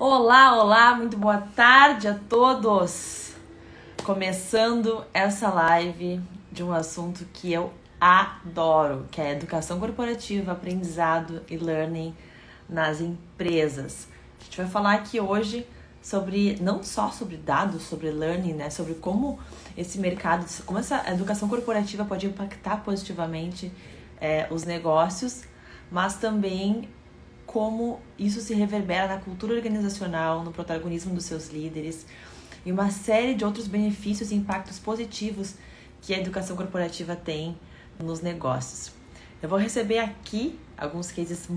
Olá, olá, muito boa tarde a todos. Começando essa live de um assunto que eu adoro, que é educação corporativa, aprendizado e learning nas empresas. A gente vai falar aqui hoje sobre não só sobre dados, sobre learning, né, sobre como esse mercado, como essa educação corporativa pode impactar positivamente é, os negócios, mas também como isso se reverbera na cultura organizacional, no protagonismo dos seus líderes e uma série de outros benefícios e impactos positivos que a educação corporativa tem nos negócios. Eu vou receber aqui alguns cases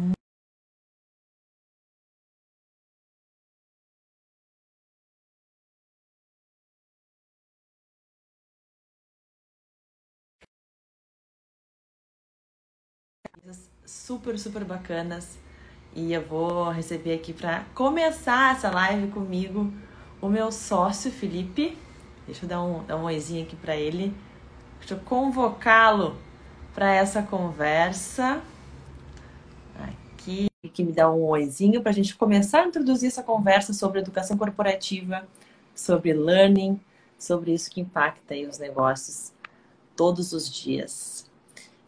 super, super bacanas. E eu vou receber aqui para começar essa live comigo o meu sócio Felipe. Deixa eu dar um, dar um oizinho aqui para ele. Deixa eu convocá-lo para essa conversa. Aqui, que me dá um oizinho para a gente começar a introduzir essa conversa sobre educação corporativa, sobre learning, sobre isso que impacta aí os negócios todos os dias.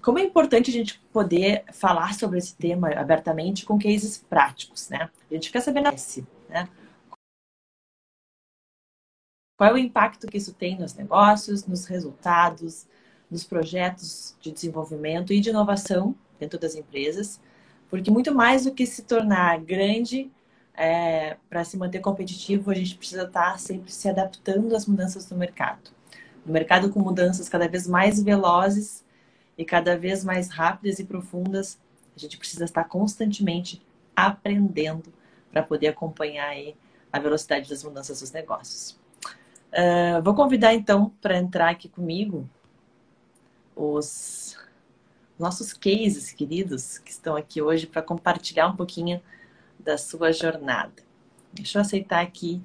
Como é importante a gente poder falar sobre esse tema abertamente com cases práticos, né? A gente quer saber né? Qual é o impacto que isso tem nos negócios, nos resultados, nos projetos de desenvolvimento e de inovação dentro das empresas, porque muito mais do que se tornar grande é, para se manter competitivo, a gente precisa estar sempre se adaptando às mudanças do mercado. No mercado com mudanças cada vez mais velozes e cada vez mais rápidas e profundas, a gente precisa estar constantemente aprendendo para poder acompanhar aí a velocidade das mudanças dos negócios. Uh, vou convidar então para entrar aqui comigo os nossos cases queridos que estão aqui hoje para compartilhar um pouquinho da sua jornada. Deixa eu aceitar aqui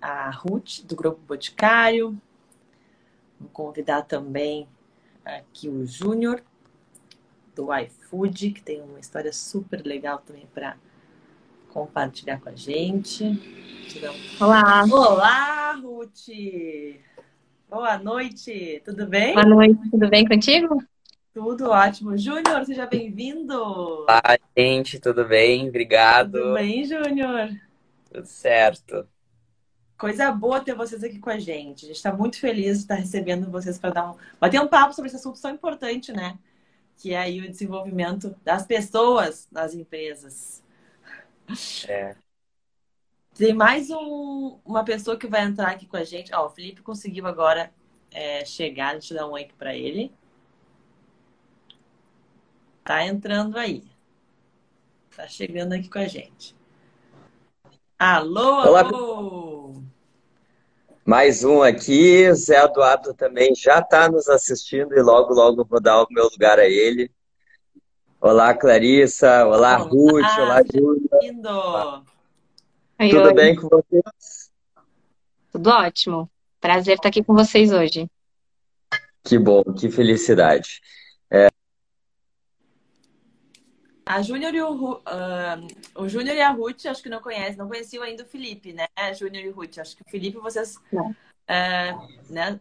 a Ruth do Grupo Boticário. Vou convidar também aqui o Júnior, do iFood, que tem uma história super legal também para compartilhar com a gente. Olá! Olá, Ruth! Boa noite, tudo bem? Boa noite, tudo bem contigo? Tudo ótimo. Júnior, seja bem-vindo! Olá, gente, tudo bem? Obrigado. Tudo bem, Júnior? Tudo certo. Coisa boa ter vocês aqui com a gente. A gente está muito feliz de estar recebendo vocês para dar um, bater um papo sobre esse assunto tão importante, né? Que é aí o desenvolvimento das pessoas nas empresas. É. Tem mais um, uma pessoa que vai entrar aqui com a gente. Ó, o Felipe conseguiu agora é, chegar. Deixa eu dar um oi para ele. Tá entrando aí. Tá chegando aqui com a gente. Alô, Olá. alô! Mais um aqui, Zé Eduardo também já está nos assistindo e logo, logo vou dar o meu lugar a ele. Olá, Clarissa. Olá, olá Ruth. Olá, Júlia. Tudo oi. bem com vocês? Tudo ótimo. Prazer estar aqui com vocês hoje. Que bom, que felicidade. A Júnior e o, uh, o Júnior e a Ruth, acho que não conhecem, não conheciam ainda o Felipe, né? Júnior e Ruth. Acho que o Felipe, vocês. Uh, né,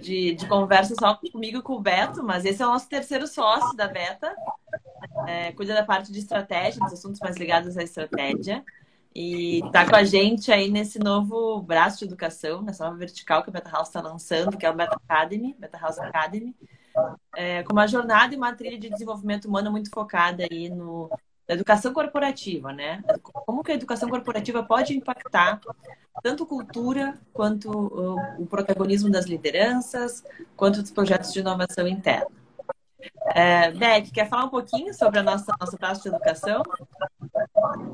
de, de conversa só comigo e com o Beto, mas esse é o nosso terceiro sócio da Beta. É, cuida da parte de estratégia, dos assuntos mais ligados à estratégia. E tá com a gente aí nesse novo braço de educação, nessa nova vertical que a Beta House está lançando, que é o Beta Academy, Beta House Academy é, com uma jornada e uma trilha de desenvolvimento humano muito focada aí no, educação corporativa, né? Como que a educação corporativa pode impactar tanto cultura quanto o, o protagonismo das lideranças, quanto dos projetos de inovação interna. É, Beth, quer falar um pouquinho sobre a nossa, nossa praça de educação?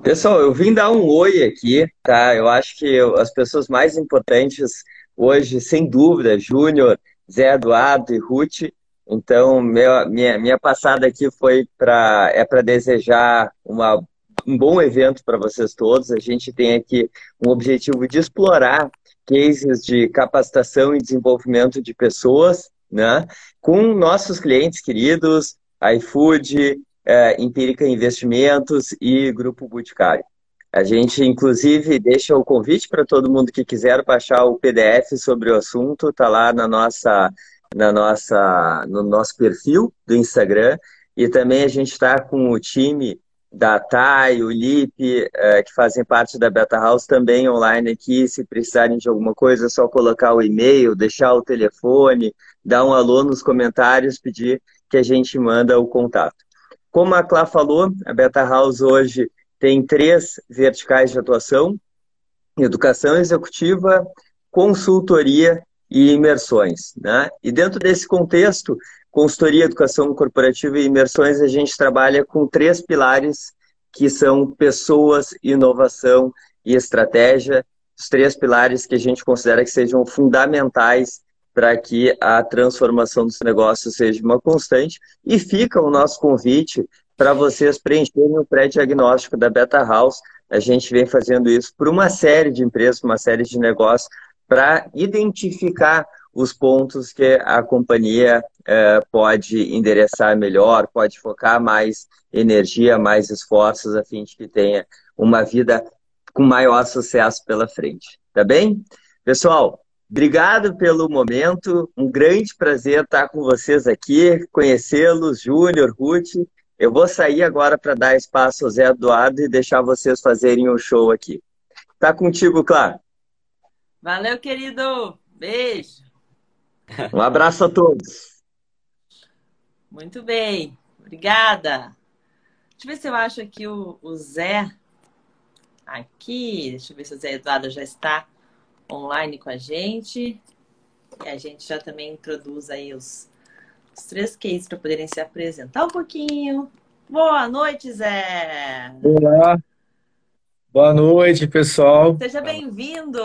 Pessoal, eu vim dar um oi aqui, tá? Eu acho que as pessoas mais importantes hoje, sem dúvida, Júnior, Zé Eduardo e Ruth, então, meu, minha, minha passada aqui foi para é para desejar uma, um bom evento para vocês todos. A gente tem aqui um objetivo de explorar cases de capacitação e desenvolvimento de pessoas, né? Com nossos clientes queridos, iFood, é, Empírica Investimentos e Grupo Boticário. A gente, inclusive, deixa o convite para todo mundo que quiser baixar o PDF sobre o assunto, tá lá na nossa, na nossa, no nosso perfil do Instagram. E também a gente está com o time da TAI, o LIP, eh, que fazem parte da Beta House, também online aqui. Se precisarem de alguma coisa, é só colocar o e-mail, deixar o telefone, dar um alô nos comentários, pedir que a gente manda o contato. Como a Clá falou, a Beta House hoje tem três verticais de atuação: educação executiva, consultoria e imersões. Né? E dentro desse contexto, consultoria, educação corporativa e imersões, a gente trabalha com três pilares que são pessoas, inovação e estratégia, os três pilares que a gente considera que sejam fundamentais para que a transformação dos negócios seja uma constante. E fica o nosso convite para vocês preencherem o pré-diagnóstico da Beta House. A gente vem fazendo isso por uma série de empresas, uma série de negócios, para identificar os pontos que a companhia eh, pode endereçar melhor, pode focar mais energia, mais esforços, a fim de que tenha uma vida com maior sucesso pela frente. Tá bem? Pessoal, obrigado pelo momento. Um grande prazer estar com vocês aqui, conhecê-los, Júnior, Ruth. Eu vou sair agora para dar espaço ao Zé Eduardo e deixar vocês fazerem o um show aqui. Tá contigo, Claro. Valeu, querido. Beijo. Um abraço a todos. Muito bem. Obrigada. Deixa eu ver se eu acho aqui o, o Zé. Aqui. Deixa eu ver se o Zé Eduardo já está online com a gente. E a gente já também introduz aí os, os três cases para poderem se apresentar um pouquinho. Boa noite, Zé! Olá! Boa noite, pessoal. Seja bem-vindo!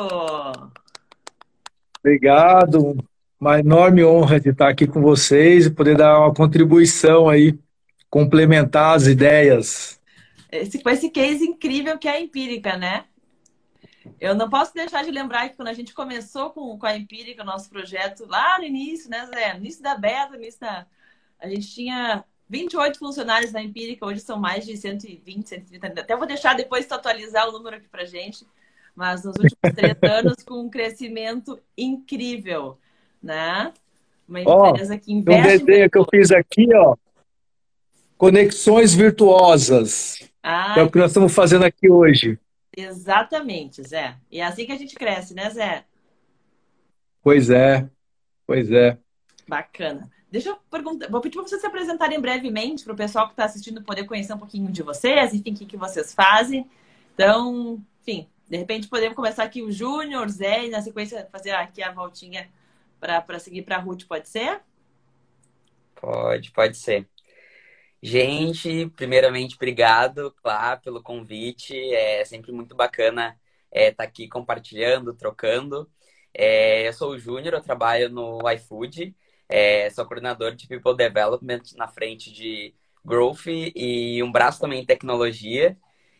Obrigado. Uma enorme honra de estar aqui com vocês e poder dar uma contribuição aí, complementar as ideias. Esse, com esse case incrível que é a empírica, né? Eu não posso deixar de lembrar que quando a gente começou com, com a Empírica, o nosso projeto, lá no início, né, Zé? No início da beta, no início da... A gente tinha 28 funcionários na Empírica, hoje são mais de 120, 130. Até vou deixar depois tu atualizar o número aqui pra gente. Mas nos últimos três anos, com um crescimento incrível, né? Uma empresa oh, que investe... Um desenho que eu fiz aqui, ó. Conexões virtuosas. Ah, é o que nós estamos fazendo aqui hoje. Exatamente, Zé. E é assim que a gente cresce, né, Zé? Pois é, pois é. Bacana. Deixa eu perguntar, vou pedir para vocês se apresentarem brevemente para o pessoal que está assistindo poder conhecer um pouquinho de vocês, enfim, o que, que vocês fazem. Então, enfim, de repente podemos começar aqui o Júnior, Zé, e na sequência fazer aqui a voltinha para seguir para a Ruth, pode ser? Pode, pode ser. Gente, primeiramente, obrigado, claro, pelo convite. É sempre muito bacana estar é, tá aqui compartilhando, trocando. É, eu sou o Júnior, eu trabalho no iFood, é, sou coordenador de People Development na frente de Growth e um braço também em tecnologia.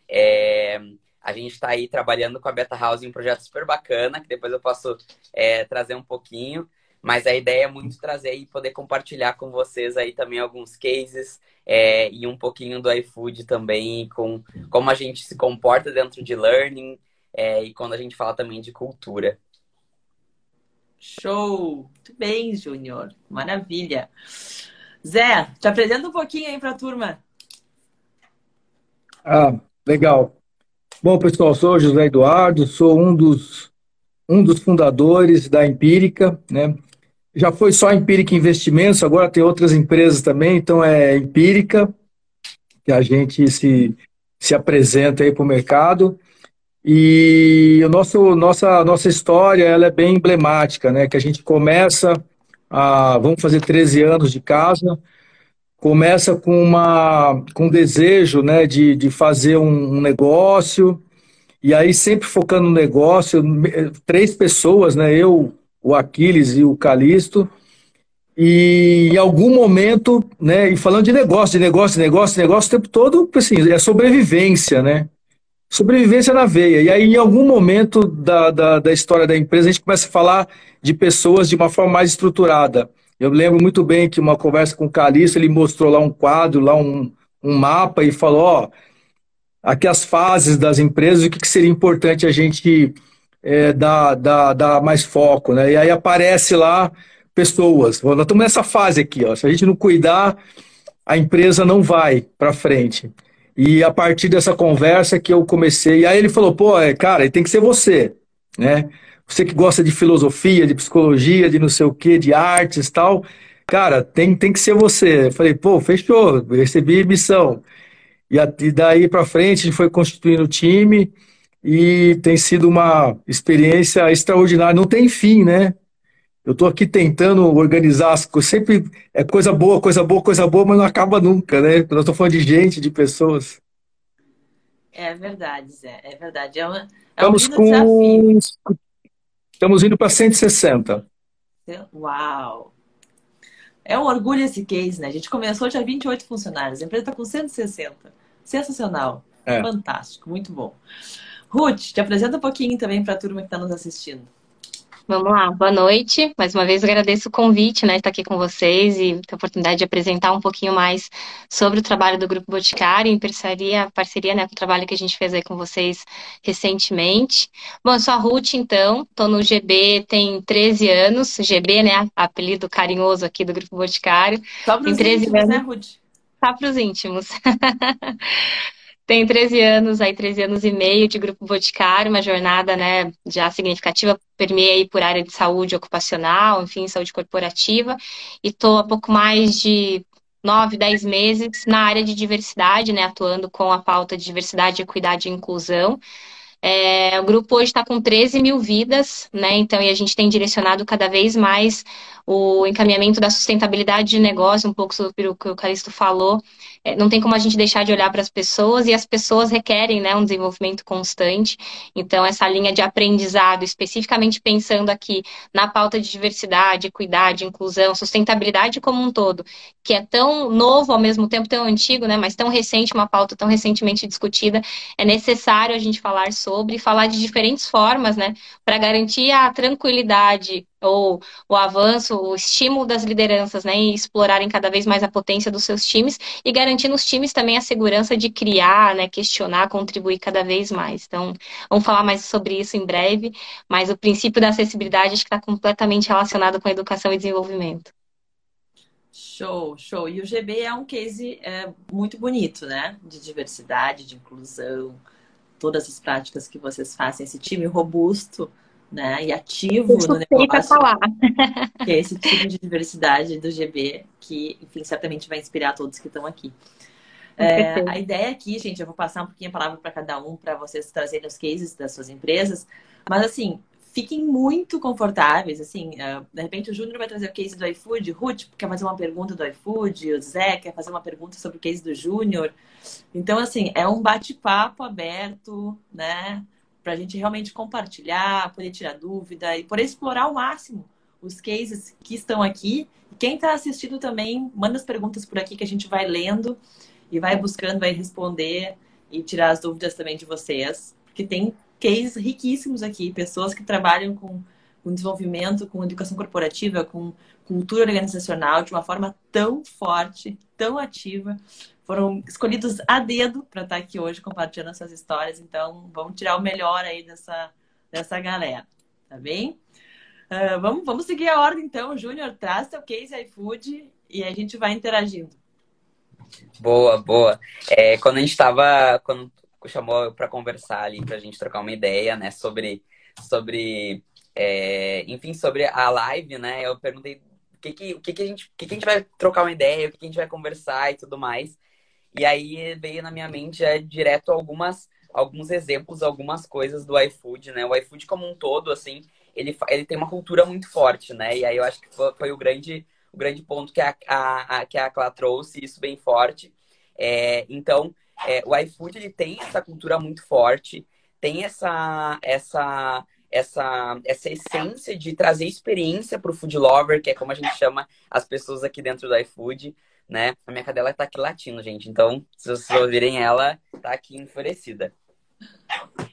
É, a gente está aí trabalhando com a Beta House em um projeto super bacana, que depois eu posso é, trazer um pouquinho. Mas a ideia é muito trazer e poder compartilhar com vocês aí também alguns cases é, e um pouquinho do iFood também, com como a gente se comporta dentro de learning é, e quando a gente fala também de cultura. Show! Muito bem, Júnior. Maravilha. Zé, te apresenta um pouquinho aí para a turma. Ah, legal. Bom, pessoal, sou José Eduardo, sou um dos, um dos fundadores da Empírica, né? já foi só Empírica Investimentos, agora tem outras empresas também, então é Empírica, que a gente se, se apresenta aí para o mercado. E o nosso, nossa, nossa história ela é bem emblemática, né? Que a gente começa, a, vamos fazer 13 anos de casa, começa com, uma, com um desejo né, de, de fazer um, um negócio, e aí sempre focando no negócio, três pessoas, né? Eu, o Aquiles e o Calisto. E em algum momento, né, e falando de negócio, de negócio, de negócio, de negócio, o tempo todo, assim, é sobrevivência, né? Sobrevivência na veia. E aí, em algum momento da, da, da história da empresa, a gente começa a falar de pessoas de uma forma mais estruturada. Eu lembro muito bem que uma conversa com o Calixto, ele mostrou lá um quadro, lá um, um mapa e falou, ó, aqui as fases das empresas o que, que seria importante a gente é, dar, dar, dar mais foco, né? E aí aparece lá pessoas. Nós estamos nessa fase aqui, ó. Se a gente não cuidar, a empresa não vai para frente. E a partir dessa conversa que eu comecei, e aí ele falou, pô, é, cara, tem que ser você, né? Você que gosta de filosofia, de psicologia, de não sei o quê, de artes e tal, cara, tem, tem que ser você. Eu falei, pô, fechou, recebi missão. E, a, e daí para frente a gente foi constituindo o time e tem sido uma experiência extraordinária. Não tem fim, né? Eu estou aqui tentando organizar as coisas. Sempre é coisa boa, coisa boa, coisa boa, mas não acaba nunca, né? Nós estamos falando de gente, de pessoas. É verdade, Zé. É verdade. É, uma, é Estamos um com. desafio. Estamos indo para 160. Uau! É um orgulho esse case, né? A gente começou já 28 funcionários, a empresa está com 160. Sensacional. É. Fantástico, muito bom. Ruth, te apresenta um pouquinho também para a turma que está nos assistindo. Vamos lá, boa noite. Mais uma vez agradeço o convite, né, de estar aqui com vocês e ter a oportunidade de apresentar um pouquinho mais sobre o trabalho do Grupo Boticário em parceria, parceria, né, com o trabalho que a gente fez aí com vocês recentemente. Bom, eu sou a Ruth, então, estou no GB tem 13 anos, GB, né, apelido carinhoso aqui do Grupo Boticário. Só para os 13 íntimos, anos. né, Ruth? Tá para os íntimos. Tem 13 anos, aí 13 anos e meio de Grupo Boticário, uma jornada, né, já significativa, permeia aí por área de saúde ocupacional, enfim, saúde corporativa, e estou há pouco mais de nove, dez meses na área de diversidade, né, atuando com a pauta de diversidade, equidade e inclusão. É, o grupo hoje está com 13 mil vidas, né? Então, e a gente tem direcionado cada vez mais o encaminhamento da sustentabilidade de negócio, um pouco sobre o que o Calisto falou. É, não tem como a gente deixar de olhar para as pessoas e as pessoas requerem né, um desenvolvimento constante. Então, essa linha de aprendizado, especificamente pensando aqui na pauta de diversidade, equidade, inclusão, sustentabilidade como um todo, que é tão novo ao mesmo tempo, tão antigo, né, mas tão recente, uma pauta tão recentemente discutida, é necessário a gente falar sobre, falar de diferentes formas, né, para garantir a tranquilidade ou o avanço, o estímulo das lideranças, né, em explorarem cada vez mais a potência dos seus times e garantir nos times também a segurança de criar, né, questionar, contribuir cada vez mais. Então, vamos falar mais sobre isso em breve, mas o princípio da acessibilidade acho que está completamente relacionado com educação e desenvolvimento. Show, show. E o GB é um case é, muito bonito, né? De diversidade, de inclusão, todas as práticas que vocês fazem, esse time robusto, né? E ativo no negócio, falar. que é esse time de diversidade do GB, que, enfim, certamente vai inspirar todos que estão aqui. É, a ideia aqui, gente, eu vou passar um pouquinho a palavra para cada um, para vocês trazerem os cases das suas empresas, mas assim, fiquem muito confortáveis, assim, é, de repente o Júnior vai trazer o case do iFood, Ruth quer fazer uma pergunta do iFood, o Zé quer fazer uma pergunta sobre o case do Júnior, então assim, é um bate-papo aberto, né, para a gente realmente compartilhar, poder tirar dúvida e poder explorar ao máximo os cases que estão aqui. Quem está assistindo também, manda as perguntas por aqui que a gente vai lendo e vai buscando, vai responder e tirar as dúvidas também de vocês. Porque tem cases riquíssimos aqui, pessoas que trabalham com, com desenvolvimento, com educação corporativa, com cultura organizacional de uma forma tão forte, tão ativa. Foram escolhidos a dedo para estar aqui hoje compartilhando essas histórias. Então, vamos tirar o melhor aí dessa, dessa galera, tá bem? Uh, vamos, vamos seguir a ordem, então. Júnior, traz seu case iFood e a gente vai interagindo. Boa, boa. É, quando a gente estava, quando chamou para conversar ali, para a gente trocar uma ideia, né, sobre, sobre, é, enfim, sobre a live, né, eu perguntei que que, o que, que a gente, que, que a gente vai trocar uma ideia, o que, que a gente vai conversar e tudo mais. E aí veio na minha mente é, direto algumas, alguns exemplos, algumas coisas do iFood, né? O iFood como um todo, assim, ele, ele tem uma cultura muito forte, né? E aí eu acho que foi, foi o grande o grande ponto que a, a, a, que a Clá trouxe, isso bem forte. É, então, é, o iFood ele tem essa cultura muito forte, tem essa, essa, essa, essa essência de trazer experiência para o food lover, que é como a gente chama as pessoas aqui dentro do iFood, né? A minha cadela tá aqui latindo, gente. Então, se vocês ouvirem ela, tá aqui enfurecida.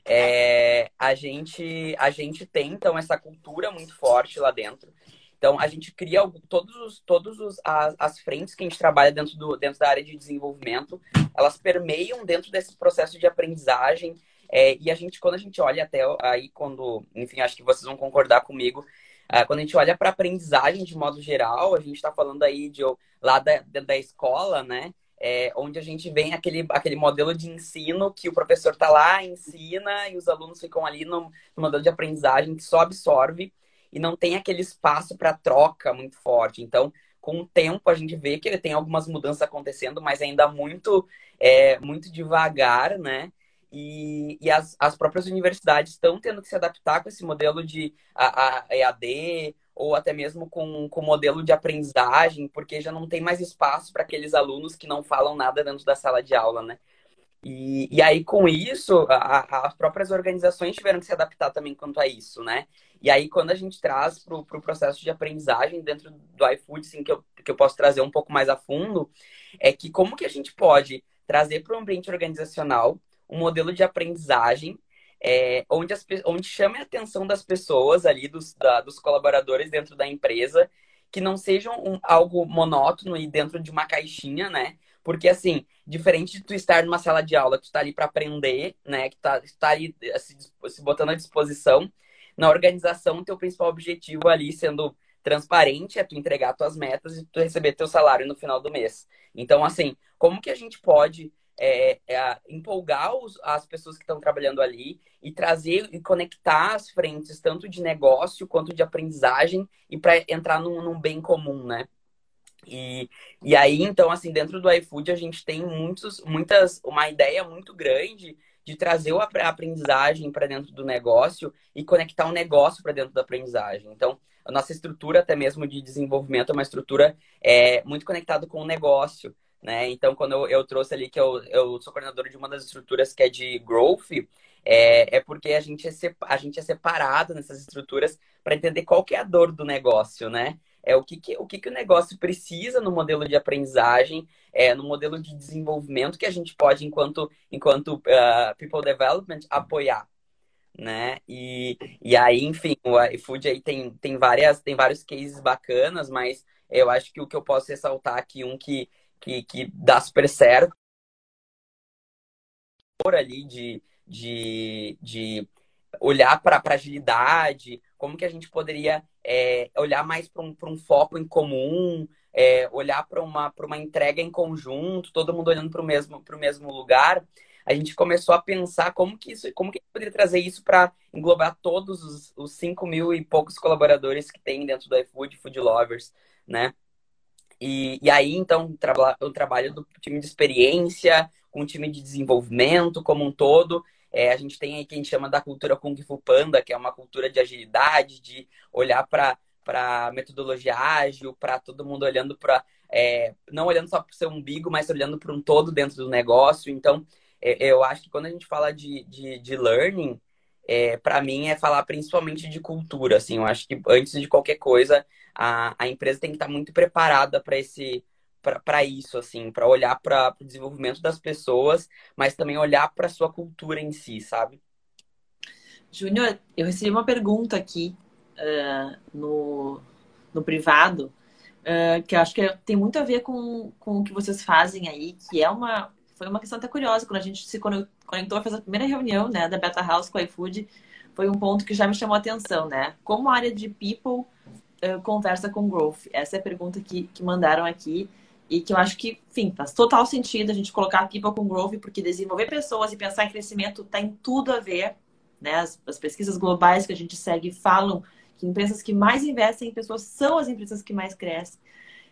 É, a gente a gente tem então essa cultura muito forte lá dentro Então, a gente cria todos os, todos os, as, as frentes que a gente trabalha dentro, do, dentro da área de desenvolvimento, elas permeiam dentro desse processo de aprendizagem. É, e a gente, quando a gente olha até aí, quando, enfim, acho que vocês vão concordar comigo, é, quando a gente olha para aprendizagem de modo geral, a gente está falando aí de lá da, da escola, né? É, onde a gente vem aquele, aquele modelo de ensino que o professor está lá, ensina, e os alunos ficam ali no, no modelo de aprendizagem que só absorve e não tem aquele espaço para troca muito forte. Então, com o tempo, a gente vê que ele tem algumas mudanças acontecendo, mas ainda muito, é, muito devagar, né? E, e as, as próprias universidades estão tendo que se adaptar com esse modelo de a, a EAD ou até mesmo com o modelo de aprendizagem, porque já não tem mais espaço para aqueles alunos que não falam nada dentro da sala de aula, né? E, e aí, com isso, a, as próprias organizações tiveram que se adaptar também quanto a isso, né? E aí, quando a gente traz para o pro processo de aprendizagem dentro do iFood, assim, que eu, que eu posso trazer um pouco mais a fundo, é que como que a gente pode trazer para o ambiente organizacional um modelo de aprendizagem é, onde, as, onde chame a atenção das pessoas ali, dos, da, dos colaboradores dentro da empresa, que não sejam um, algo monótono e dentro de uma caixinha, né? Porque, assim, diferente de tu estar numa sala de aula, que tu tá ali para aprender, né? Que tá, tu tá ali eh, se, se botando à disposição, na organização, teu principal objetivo ali sendo transparente é tu entregar tuas metas e tu receber teu salário no final do mês. Então, assim, como que a gente pode é, é, empolgar os, as pessoas que estão trabalhando ali e trazer e conectar as frentes, tanto de negócio quanto de aprendizagem, e para entrar num, num, bem comum, né? E, e aí, então, assim, dentro do iFood, a gente tem muitos, muitas, uma ideia muito grande de trazer a aprendizagem para dentro do negócio e conectar o negócio para dentro da aprendizagem. Então, a nossa estrutura, até mesmo de desenvolvimento, é uma estrutura é, muito conectada com o negócio. Né? Então, quando eu, eu trouxe ali que eu, eu sou coordenador de uma das estruturas que é de growth, é, é porque a gente é, a gente é separado nessas estruturas para entender qual que é a dor do negócio, né? é o que, que o que, que o negócio precisa no modelo de aprendizagem, é, no modelo de desenvolvimento que a gente pode, enquanto, enquanto uh, People Development, apoiar. Né? E, e aí, enfim, o iFood aí tem, tem, várias, tem vários cases bacanas, mas eu acho que o que eu posso ressaltar aqui, um que, que, que dá super certo, por ali de, de, de olhar para agilidade, como que a gente poderia é, olhar mais para um, um foco em comum, é, olhar para uma, uma entrega em conjunto, todo mundo olhando para o mesmo, mesmo lugar, a gente começou a pensar como que isso, como que a poderia trazer isso para englobar todos os, os 5 mil e poucos colaboradores que tem dentro do iFood, Food Lovers, né? E, e aí, então, o trabalho do time de experiência, com o time de desenvolvimento como um todo, é, a gente tem aí que a gente chama da cultura Kung Fu Panda, que é uma cultura de agilidade, de olhar para para metodologia ágil, para todo mundo olhando para é, não olhando só para o seu umbigo, mas olhando para um todo dentro do negócio. Então, é, eu acho que quando a gente fala de, de, de learning, é, para mim é falar principalmente de cultura. Assim, eu acho que antes de qualquer coisa, a, a empresa tem que estar muito preparada para esse para isso, assim, para olhar para o desenvolvimento das pessoas, mas também olhar para a sua cultura em si, sabe? Júnior, eu recebi uma pergunta aqui uh, no, no privado, uh, que acho que tem muito a ver com, com o que vocês fazem aí, que é uma. Foi uma questão até curiosa, quando a gente se conectou, fez a primeira reunião né, da Beta House com o iFood, foi um ponto que já me chamou a atenção, né? Como a área de people uh, conversa com growth? Essa é a pergunta que, que mandaram aqui. E que eu acho que, enfim, faz total sentido a gente colocar People com Growth, porque desenvolver pessoas e pensar em crescimento tem tudo a ver. Né? As, as pesquisas globais que a gente segue falam que empresas que mais investem em pessoas são as empresas que mais crescem.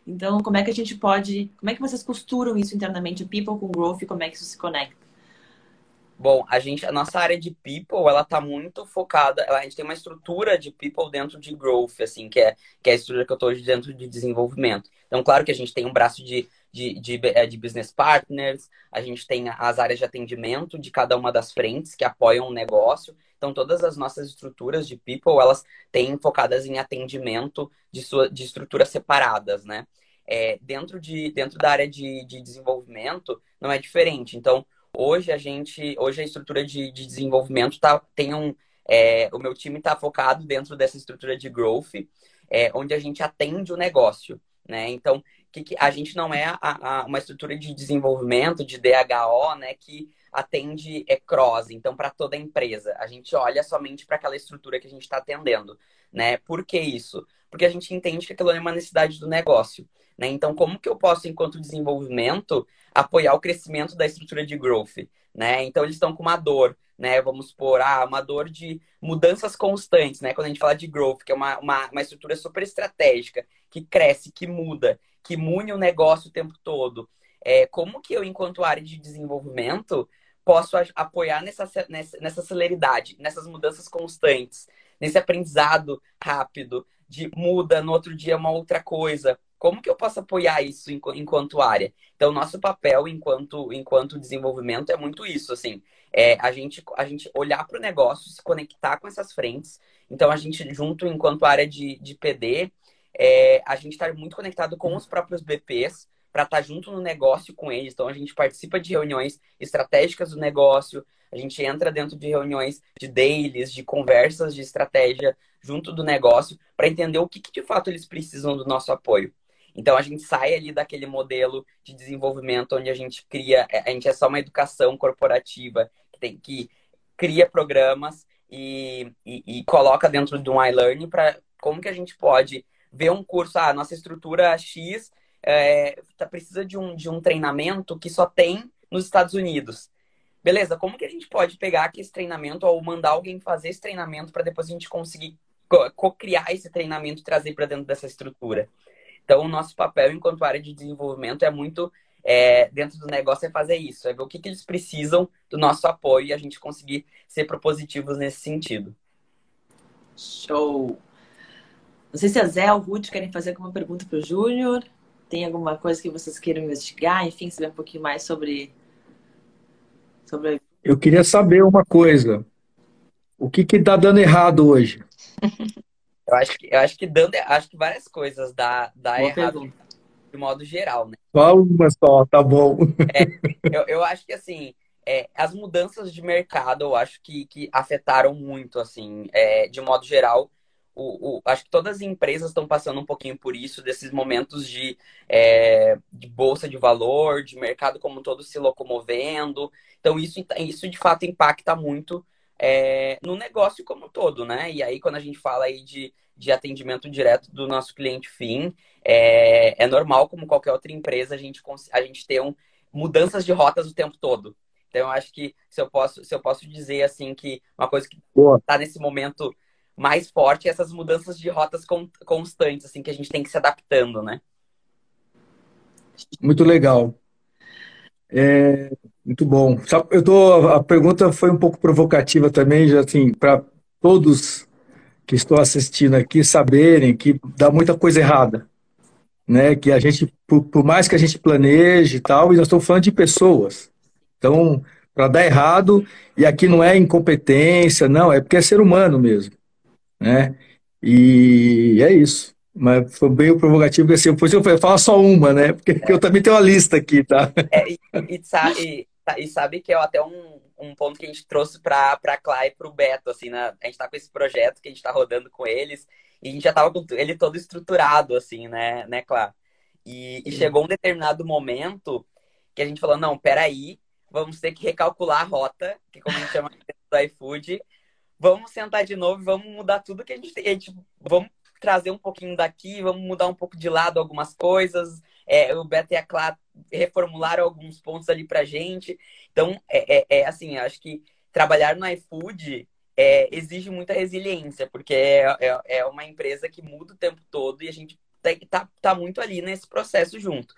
Então, como é que a gente pode. Como é que vocês costuram isso internamente, People com Growth, como é que isso se conecta? Bom, a gente, a nossa área de people, ela tá muito focada, a gente tem uma estrutura de people dentro de growth, assim, que é, que é a estrutura que eu tô hoje dentro de desenvolvimento. Então, claro que a gente tem um braço de, de, de, é, de business partners, a gente tem as áreas de atendimento de cada uma das frentes que apoiam o negócio. Então, todas as nossas estruturas de people, elas têm focadas em atendimento de, sua, de estruturas separadas, né? É, dentro, de, dentro da área de, de desenvolvimento, não é diferente. Então, Hoje a gente, hoje a estrutura de, de desenvolvimento tá, tem um, é, o meu time está focado dentro dessa estrutura de growth, é, onde a gente atende o negócio. Né? Então, que, que a gente não é a, a, uma estrutura de desenvolvimento, de DHO, né, que atende é, cross, então para toda a empresa. A gente olha somente para aquela estrutura que a gente está atendendo. Né? Por que isso? Porque a gente entende que aquilo é uma necessidade do negócio. Né? Então, como que eu posso, enquanto desenvolvimento, apoiar o crescimento da estrutura de growth? Né? Então, eles estão com uma dor, né? Vamos supor, ah, uma dor de mudanças constantes, né? Quando a gente fala de growth, que é uma, uma, uma estrutura super estratégica, que cresce, que muda, que mune o negócio o tempo todo. É, como que eu, enquanto área de desenvolvimento, posso apoiar nessa, nessa, nessa celeridade, nessas mudanças constantes, nesse aprendizado rápido, de muda, no outro dia uma outra coisa. Como que eu posso apoiar isso enquanto área? Então, nosso papel enquanto, enquanto desenvolvimento é muito isso, assim. É a gente, a gente olhar para o negócio, se conectar com essas frentes. Então, a gente, junto enquanto área de, de PD, é, a gente está muito conectado com os próprios BPs para estar tá junto no negócio com eles. Então, a gente participa de reuniões estratégicas do negócio, a gente entra dentro de reuniões de dailies, de conversas de estratégia junto do negócio para entender o que, que, de fato eles precisam do nosso apoio. Então a gente sai ali daquele modelo de desenvolvimento onde a gente cria, é, a gente é só uma educação corporativa que tem que cria programas e, e, e coloca dentro de um iLearning para como que a gente pode ver um curso, ah, nossa estrutura X é, tá, precisa de um, de um treinamento que só tem nos Estados Unidos. Beleza, como que a gente pode pegar aqui esse treinamento ou mandar alguém fazer esse treinamento para depois a gente conseguir co-criar esse treinamento e trazer para dentro dessa estrutura? Então, o nosso papel enquanto área de desenvolvimento é muito é, dentro do negócio é fazer isso, é ver o que, que eles precisam do nosso apoio e a gente conseguir ser propositivos nesse sentido. Show! Não sei se a Zé ou o Ruth querem fazer alguma pergunta para o Júnior. Tem alguma coisa que vocês queiram investigar? Enfim, saber um pouquinho mais sobre. sobre... Eu queria saber uma coisa. O que está dando errado hoje? eu acho que, eu acho que dando, acho que várias coisas dá, dá errado pergunta. de modo geral, né? Só uma só, tá bom. É, eu, eu acho que assim, é, as mudanças de mercado eu acho que, que afetaram muito, assim, é, de modo geral o, o, acho que todas as empresas estão passando um pouquinho por isso, desses momentos de, é, de bolsa de valor, de mercado como um todo se locomovendo. Então, isso, isso de fato impacta muito é, no negócio como um todo, né? E aí, quando a gente fala aí de, de atendimento direto do nosso cliente fim, é, é normal, como qualquer outra empresa, a gente, a gente ter um, mudanças de rotas o tempo todo. Então, eu acho que se eu posso, se eu posso dizer assim que uma coisa que está nesse momento mais forte essas mudanças de rotas constantes, assim, que a gente tem que se adaptando, né? Muito legal. É, muito bom. Eu tô, a pergunta foi um pouco provocativa também, já assim, para todos que estão assistindo aqui saberem que dá muita coisa errada, né? Que a gente, por, por mais que a gente planeje e tal, e nós estamos falando de pessoas. Então, para dar errado, e aqui não é incompetência, não, é porque é ser humano mesmo né? E é isso. Mas foi bem provocativo, porque assim, eu falo só uma, né? Porque, é. eu também tenho uma lista aqui, tá? É, e, e, e, sabe que é até um, um ponto que a gente trouxe para a Clá e para o Beto, assim, né? A gente tá com esse projeto que a gente tá rodando com eles, e a gente já tava com ele todo estruturado, assim, né, né, Clá? E, e chegou um determinado momento que a gente falou, não, peraí, vamos ter que recalcular a rota, que como a gente chama do iFood, vamos sentar de novo e vamos mudar tudo que a gente tem. A gente, vamos trazer um pouquinho daqui, vamos mudar um pouco de lado algumas coisas. É, o Beto e a Clá reformularam alguns pontos ali pra gente. Então, é, é, é assim, acho que trabalhar no iFood é, exige muita resiliência, porque é, é, é, uma empresa que muda o tempo todo e a gente tá, tá, tá muito ali nesse processo junto.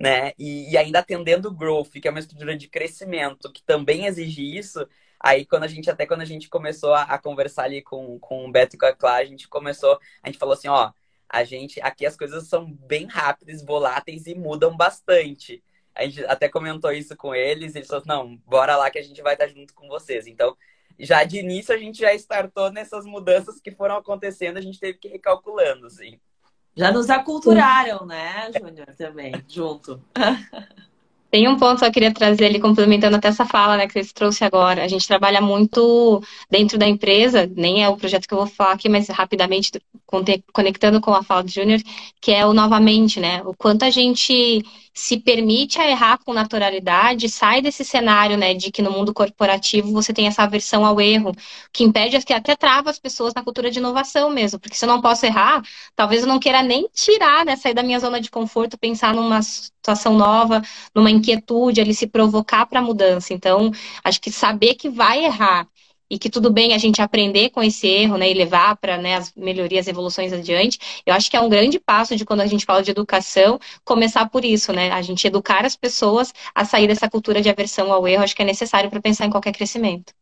Né? E, e ainda atendendo o growth, que é uma estrutura de crescimento que também exige isso, Aí quando a gente, até quando a gente começou a, a conversar ali com, com o Beto e com a Clara, a gente começou, a gente falou assim, ó, a gente, aqui as coisas são bem rápidas, voláteis e mudam bastante. A gente até comentou isso com eles, eles falaram, não, bora lá que a gente vai estar junto com vocês. Então, já de início a gente já startou nessas mudanças que foram acontecendo, a gente teve que ir recalculando, assim. Já nos aculturaram, né, Júnior, também, junto. Tem um ponto que eu queria trazer ali, complementando até essa fala né, que você trouxe agora. A gente trabalha muito dentro da empresa, nem é o projeto que eu vou falar aqui, mas rapidamente conectando com a fala do Júnior, que é o novamente, né? O quanto a gente se permite a errar com naturalidade, sai desse cenário, né, de que no mundo corporativo você tem essa aversão ao erro, que impede, que até trava as pessoas na cultura de inovação mesmo, porque se eu não posso errar, talvez eu não queira nem tirar, né, sair da minha zona de conforto, pensar numa situação nova, numa inquietude, ali se provocar para a mudança. Então, acho que saber que vai errar e que tudo bem a gente aprender com esse erro, né, e levar para né, as melhorias, evoluções adiante. Eu acho que é um grande passo de quando a gente fala de educação, começar por isso, né? A gente educar as pessoas a sair dessa cultura de aversão ao erro, acho que é necessário para pensar em qualquer crescimento.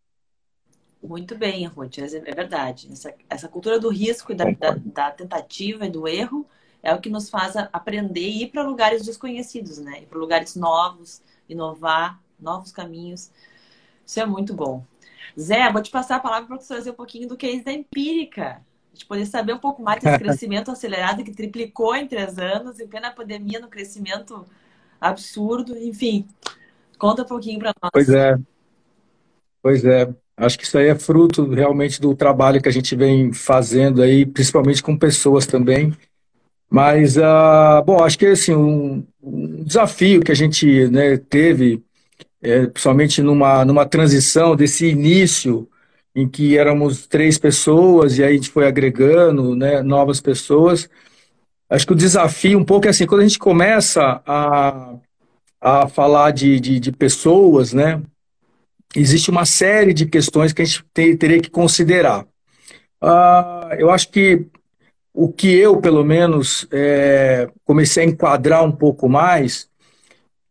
Muito bem, Ruth, é verdade. Essa, essa cultura do risco e da, da, da, tentativa e do erro é o que nos faz aprender e ir para lugares desconhecidos, né? Ir para lugares novos, inovar, novos caminhos. Isso é muito bom. Zé, vou te passar a palavra para você trazer um pouquinho do case da Empírica. A gente poder saber um pouco mais desse crescimento acelerado que triplicou em três anos, em plena pandemia, no crescimento absurdo. Enfim, conta um pouquinho para nós. Pois é. Pois é. Acho que isso aí é fruto realmente do trabalho que a gente vem fazendo aí, principalmente com pessoas também. Mas, uh, bom, acho que assim, um, um desafio que a gente né, teve é, principalmente numa, numa transição desse início em que éramos três pessoas e aí a gente foi agregando né, novas pessoas. Acho que o desafio um pouco é assim, quando a gente começa a, a falar de, de, de pessoas, né, existe uma série de questões que a gente tem, teria que considerar. Uh, eu acho que o que eu, pelo menos, é, comecei a enquadrar um pouco mais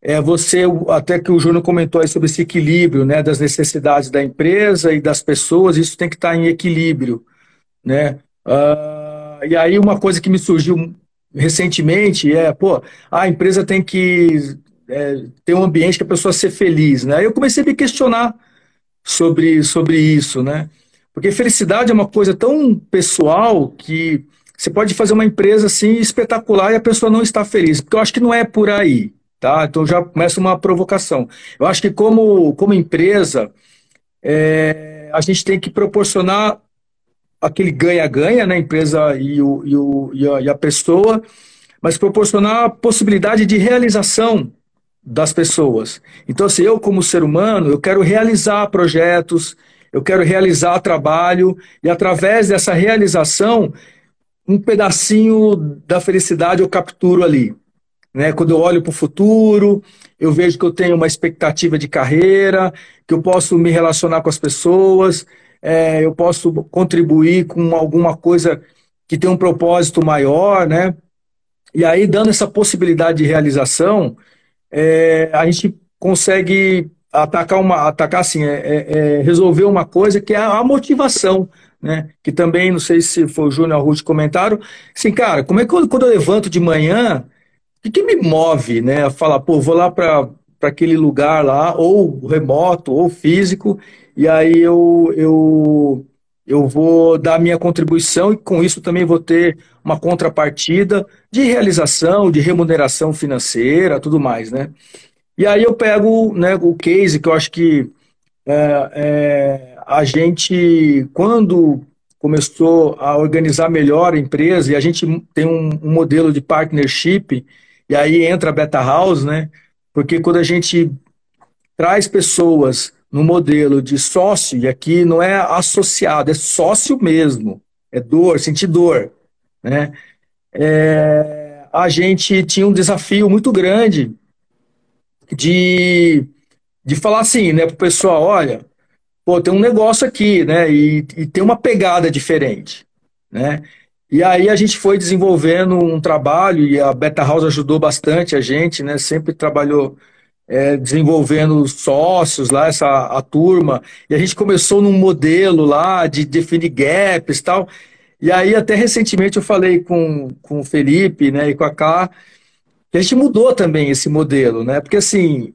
é você, até que o Júnior comentou aí sobre esse equilíbrio, né, das necessidades da empresa e das pessoas, isso tem que estar em equilíbrio, né? Uh, e aí uma coisa que me surgiu recentemente é, pô, a empresa tem que é, ter um ambiente que a pessoa seja feliz, né? Aí eu comecei a me questionar sobre, sobre isso, né? Porque felicidade é uma coisa tão pessoal que você pode fazer uma empresa assim espetacular e a pessoa não está feliz, porque eu acho que não é por aí, Tá? Então já começa uma provocação. Eu acho que como, como empresa, é, a gente tem que proporcionar aquele ganha-ganha, né? A empresa e, o, e, o, e, a, e a pessoa, mas proporcionar a possibilidade de realização das pessoas. Então, assim, eu como ser humano, eu quero realizar projetos, eu quero realizar trabalho, e através dessa realização, um pedacinho da felicidade eu capturo ali. Né? Quando eu olho para o futuro, eu vejo que eu tenho uma expectativa de carreira, que eu posso me relacionar com as pessoas, é, eu posso contribuir com alguma coisa que tem um propósito maior, né? E aí, dando essa possibilidade de realização, é, a gente consegue atacar uma, atacar assim, é, é, é resolver uma coisa que é a motivação, né? Que também, não sei se foi o Júnior Ruth comentaram, assim, cara, como é que eu, quando eu levanto de manhã, o que, que me move, né? A falar, pô, vou lá para aquele lugar lá, ou remoto, ou físico, e aí eu, eu, eu vou dar minha contribuição e com isso também vou ter uma contrapartida de realização, de remuneração financeira, tudo mais, né? E aí eu pego né, o case que eu acho que é, é, a gente, quando começou a organizar melhor a empresa, e a gente tem um, um modelo de partnership e aí entra a Beta House, né? Porque quando a gente traz pessoas no modelo de sócio, e aqui não é associado, é sócio mesmo, é dor, sentir dor, né? É, a gente tinha um desafio muito grande de, de falar assim, né, para o pessoal, olha, pô, tem um negócio aqui, né, e, e tem uma pegada diferente, né? E aí a gente foi desenvolvendo um trabalho e a Beta House ajudou bastante a gente, né? Sempre trabalhou é, desenvolvendo sócios lá, essa a turma. E a gente começou num modelo lá de definir gaps e tal. E aí até recentemente eu falei com, com o Felipe, né, e com a Cá, que a gente mudou também esse modelo, né? Porque assim,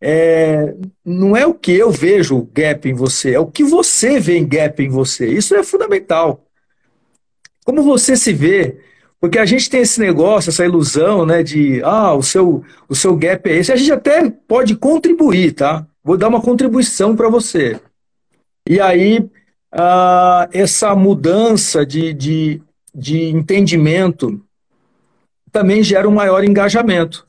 é, não é o que eu vejo gap em você, é o que você vê em gap em você. Isso é fundamental. Como você se vê? Porque a gente tem esse negócio, essa ilusão, né, de, ah, o seu, o seu gap é esse. A gente até pode contribuir, tá? Vou dar uma contribuição para você. E aí, ah, essa mudança de, de, de entendimento também gera um maior engajamento.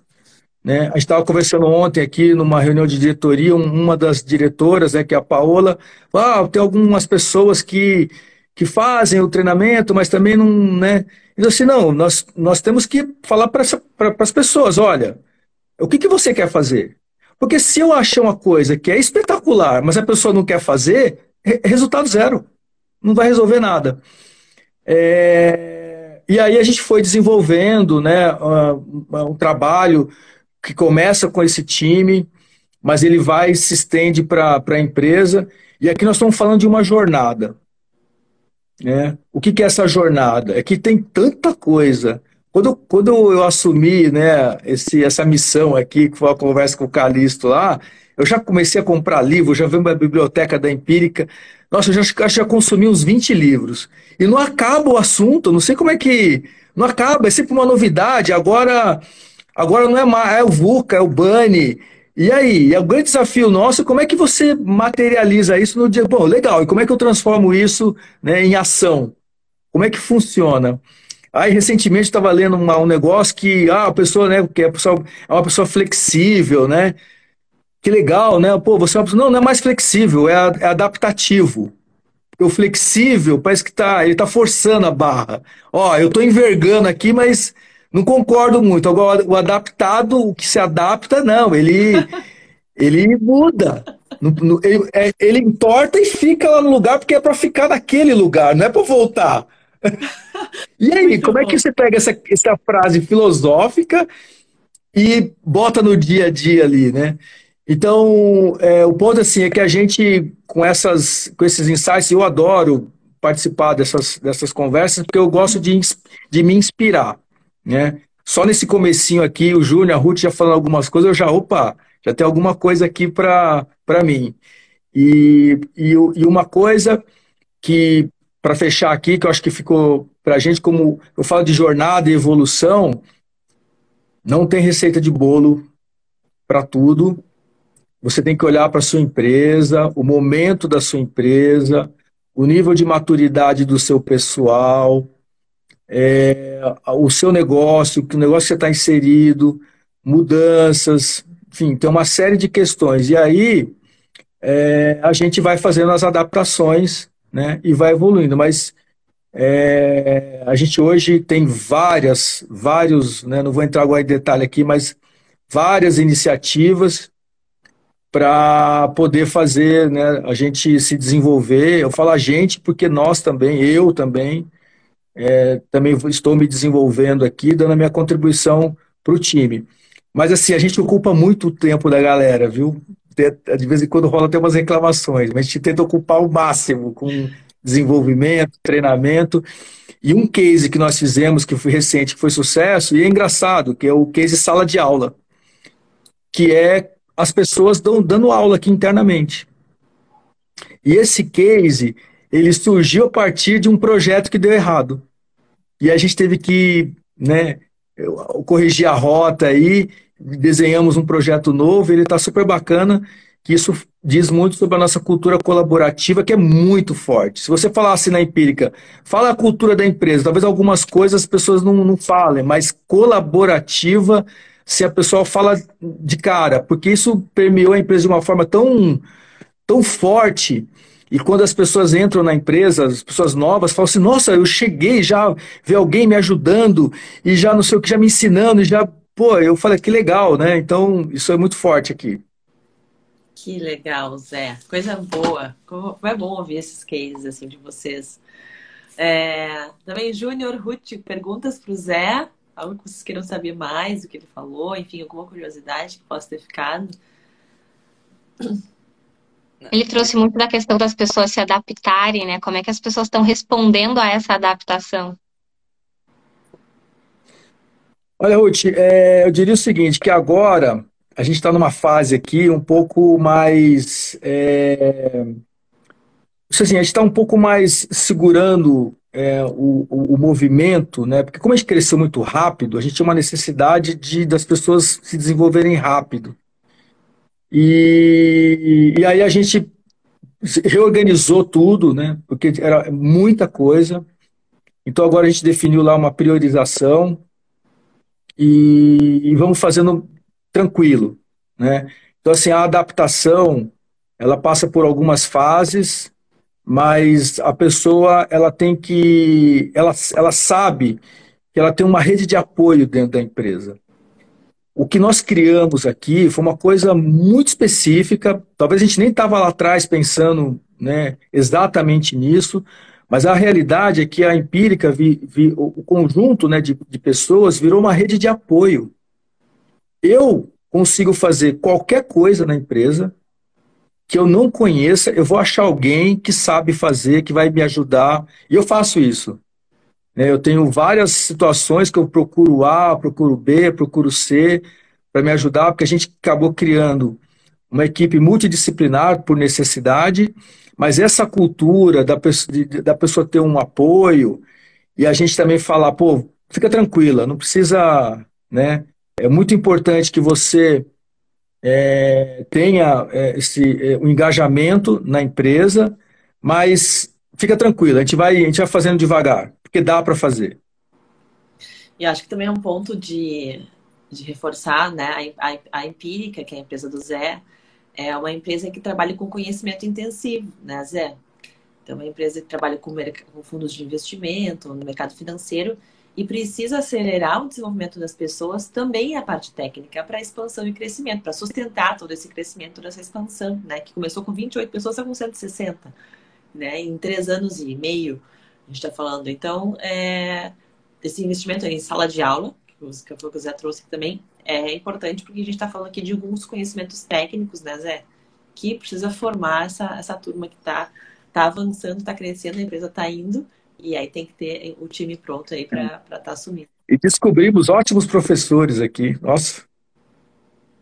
Né? A gente estava conversando ontem aqui numa reunião de diretoria, uma das diretoras, né, que é a Paola, ah, tem algumas pessoas que, que fazem o treinamento, mas também não, né? Então assim, não, nós, nós temos que falar para pra, as pessoas, olha, o que, que você quer fazer? Porque se eu achar uma coisa que é espetacular, mas a pessoa não quer fazer, resultado zero. Não vai resolver nada. É... E aí a gente foi desenvolvendo né, um trabalho que começa com esse time, mas ele vai se estende para a empresa. E aqui nós estamos falando de uma jornada. Né? O que, que é essa jornada? É que tem tanta coisa. Quando, quando eu assumi né, esse, essa missão aqui, que foi a conversa com o Calixto lá, eu já comecei a comprar livro, já vi uma biblioteca da Empírica. Nossa, eu já, já consumi uns 20 livros. E não acaba o assunto, não sei como é que. Não acaba, é sempre uma novidade. Agora Agora não é mais, é o VUCA, é o BANI. E aí, é o grande desafio nosso, como é que você materializa isso no dia? Bom, legal, e como é que eu transformo isso né, em ação? Como é que funciona? Aí, recentemente, estava lendo uma, um negócio que ah, a pessoa, né, que é, pessoa, é uma pessoa flexível, né? Que legal, né? Pô, você é uma pessoa, não, não é mais flexível, é, é adaptativo. O flexível parece que tá, ele está forçando a barra. Ó, eu estou envergando aqui, mas não concordo muito. Agora, o adaptado, o que se adapta, não. Ele, ele muda. Ele, é, ele importa e fica lá no lugar porque é para ficar naquele lugar, não é para voltar. E aí, muito como bom. é que você pega essa, essa frase filosófica e bota no dia a dia ali, né? Então, é, o ponto assim é que a gente, com, essas, com esses insights, eu adoro participar dessas, dessas conversas porque eu gosto de, de me inspirar. Né? Só nesse comecinho aqui, o Júnior, a Ruth já falando algumas coisas, eu já, opa, já tem alguma coisa aqui para mim. E, e, e uma coisa que, para fechar aqui, que eu acho que ficou para a gente, como eu falo de jornada e evolução, não tem receita de bolo para tudo. Você tem que olhar para a sua empresa, o momento da sua empresa, o nível de maturidade do seu pessoal, é, o seu negócio, que negócio você está inserido, mudanças, enfim, tem uma série de questões. E aí é, a gente vai fazendo as adaptações né, e vai evoluindo. Mas é, a gente hoje tem várias, vários, né, não vou entrar agora em detalhe aqui, mas várias iniciativas para poder fazer né, a gente se desenvolver. Eu falo a gente porque nós também, eu também, é, também estou me desenvolvendo aqui, dando a minha contribuição para o time. Mas assim, a gente ocupa muito o tempo da galera, viu? De vez em quando rola até umas reclamações, mas a gente tenta ocupar o máximo com desenvolvimento, treinamento. E um case que nós fizemos, que foi recente, que foi sucesso, e é engraçado, que é o case sala de aula, que é as pessoas dão, dando aula aqui internamente. E esse case, ele surgiu a partir de um projeto que deu errado. E a gente teve que né, corrigir a rota aí, desenhamos um projeto novo, ele está super bacana, que isso diz muito sobre a nossa cultura colaborativa, que é muito forte. Se você falasse na empírica, fala a cultura da empresa, talvez algumas coisas as pessoas não, não falem, mas colaborativa, se a pessoa fala de cara, porque isso permeou a empresa de uma forma tão, tão forte e quando as pessoas entram na empresa, as pessoas novas, falam assim: nossa, eu cheguei já, ver alguém me ajudando e já não sei o que, já me ensinando, e já, pô, eu falei que legal, né? Então, isso é muito forte aqui. Que legal, Zé. Coisa boa. É bom ouvir esses cases assim de vocês. É, também, Júnior Ruth, perguntas para o Zé. Algo que vocês queiram saber mais do que ele falou, enfim, alguma curiosidade que possa ter ficado. Ele trouxe muito da questão das pessoas se adaptarem, né? Como é que as pessoas estão respondendo a essa adaptação? Olha, Ruth, é, eu diria o seguinte, que agora a gente está numa fase aqui um pouco mais... É, assim, a gente está um pouco mais segurando é, o, o, o, movimento, né? Porque como a gente cresceu muito rápido, a gente tinha uma necessidade de das pessoas se desenvolverem rápido. E, e aí a gente reorganizou tudo, né? Porque era muita coisa. Então agora a gente definiu lá uma priorização e, e vamos fazendo tranquilo, né? Então assim a adaptação ela passa por algumas fases, mas a pessoa ela tem que ela, ela sabe que ela tem uma rede de apoio dentro da empresa. O que nós criamos aqui foi uma coisa muito específica. Talvez a gente nem estava lá atrás pensando né, exatamente nisso, mas a realidade é que a empírica, vi, vi, o conjunto né, de, de pessoas virou uma rede de apoio. Eu consigo fazer qualquer coisa na empresa que eu não conheça, eu vou achar alguém que sabe fazer, que vai me ajudar, e eu faço isso. Né? Eu tenho várias situações que eu procuro A, procuro B, procuro C para me ajudar, porque a gente acabou criando uma equipe multidisciplinar por necessidade, mas essa cultura da pessoa, da pessoa ter um apoio e a gente também falar, pô, fica tranquila, não precisa, né? É muito importante que você é, tenha é, esse é, um engajamento na empresa, mas fica tranquila, a gente vai, a gente vai fazendo devagar porque dá para fazer. E acho que também é um ponto de, de reforçar né, a, a, a, Empírica, que é a empresa do Zé, é uma empresa que trabalha com conhecimento intensivo, né, Zé? Então, é uma empresa que trabalha com, com fundos de investimento, no mercado financeiro, e precisa acelerar o desenvolvimento das pessoas, também a parte técnica, para expansão e crescimento, para sustentar todo esse crescimento, toda essa expansão, né? Que começou com 28 pessoas, está com 160, né? Em três anos e meio a gente está falando. Então, é, esse investimento em sala de aula, que o Zé trouxe aqui também, é importante porque a gente está falando aqui de alguns conhecimentos técnicos, né, Zé? Que precisa formar essa, essa turma que está tá avançando, está crescendo, a empresa está indo, e aí tem que ter o time pronto aí para estar tá assumindo. E descobrimos ótimos professores aqui. Nossa.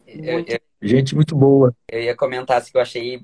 Muito. Eu, eu, gente muito boa. Eu ia comentar assim, que eu achei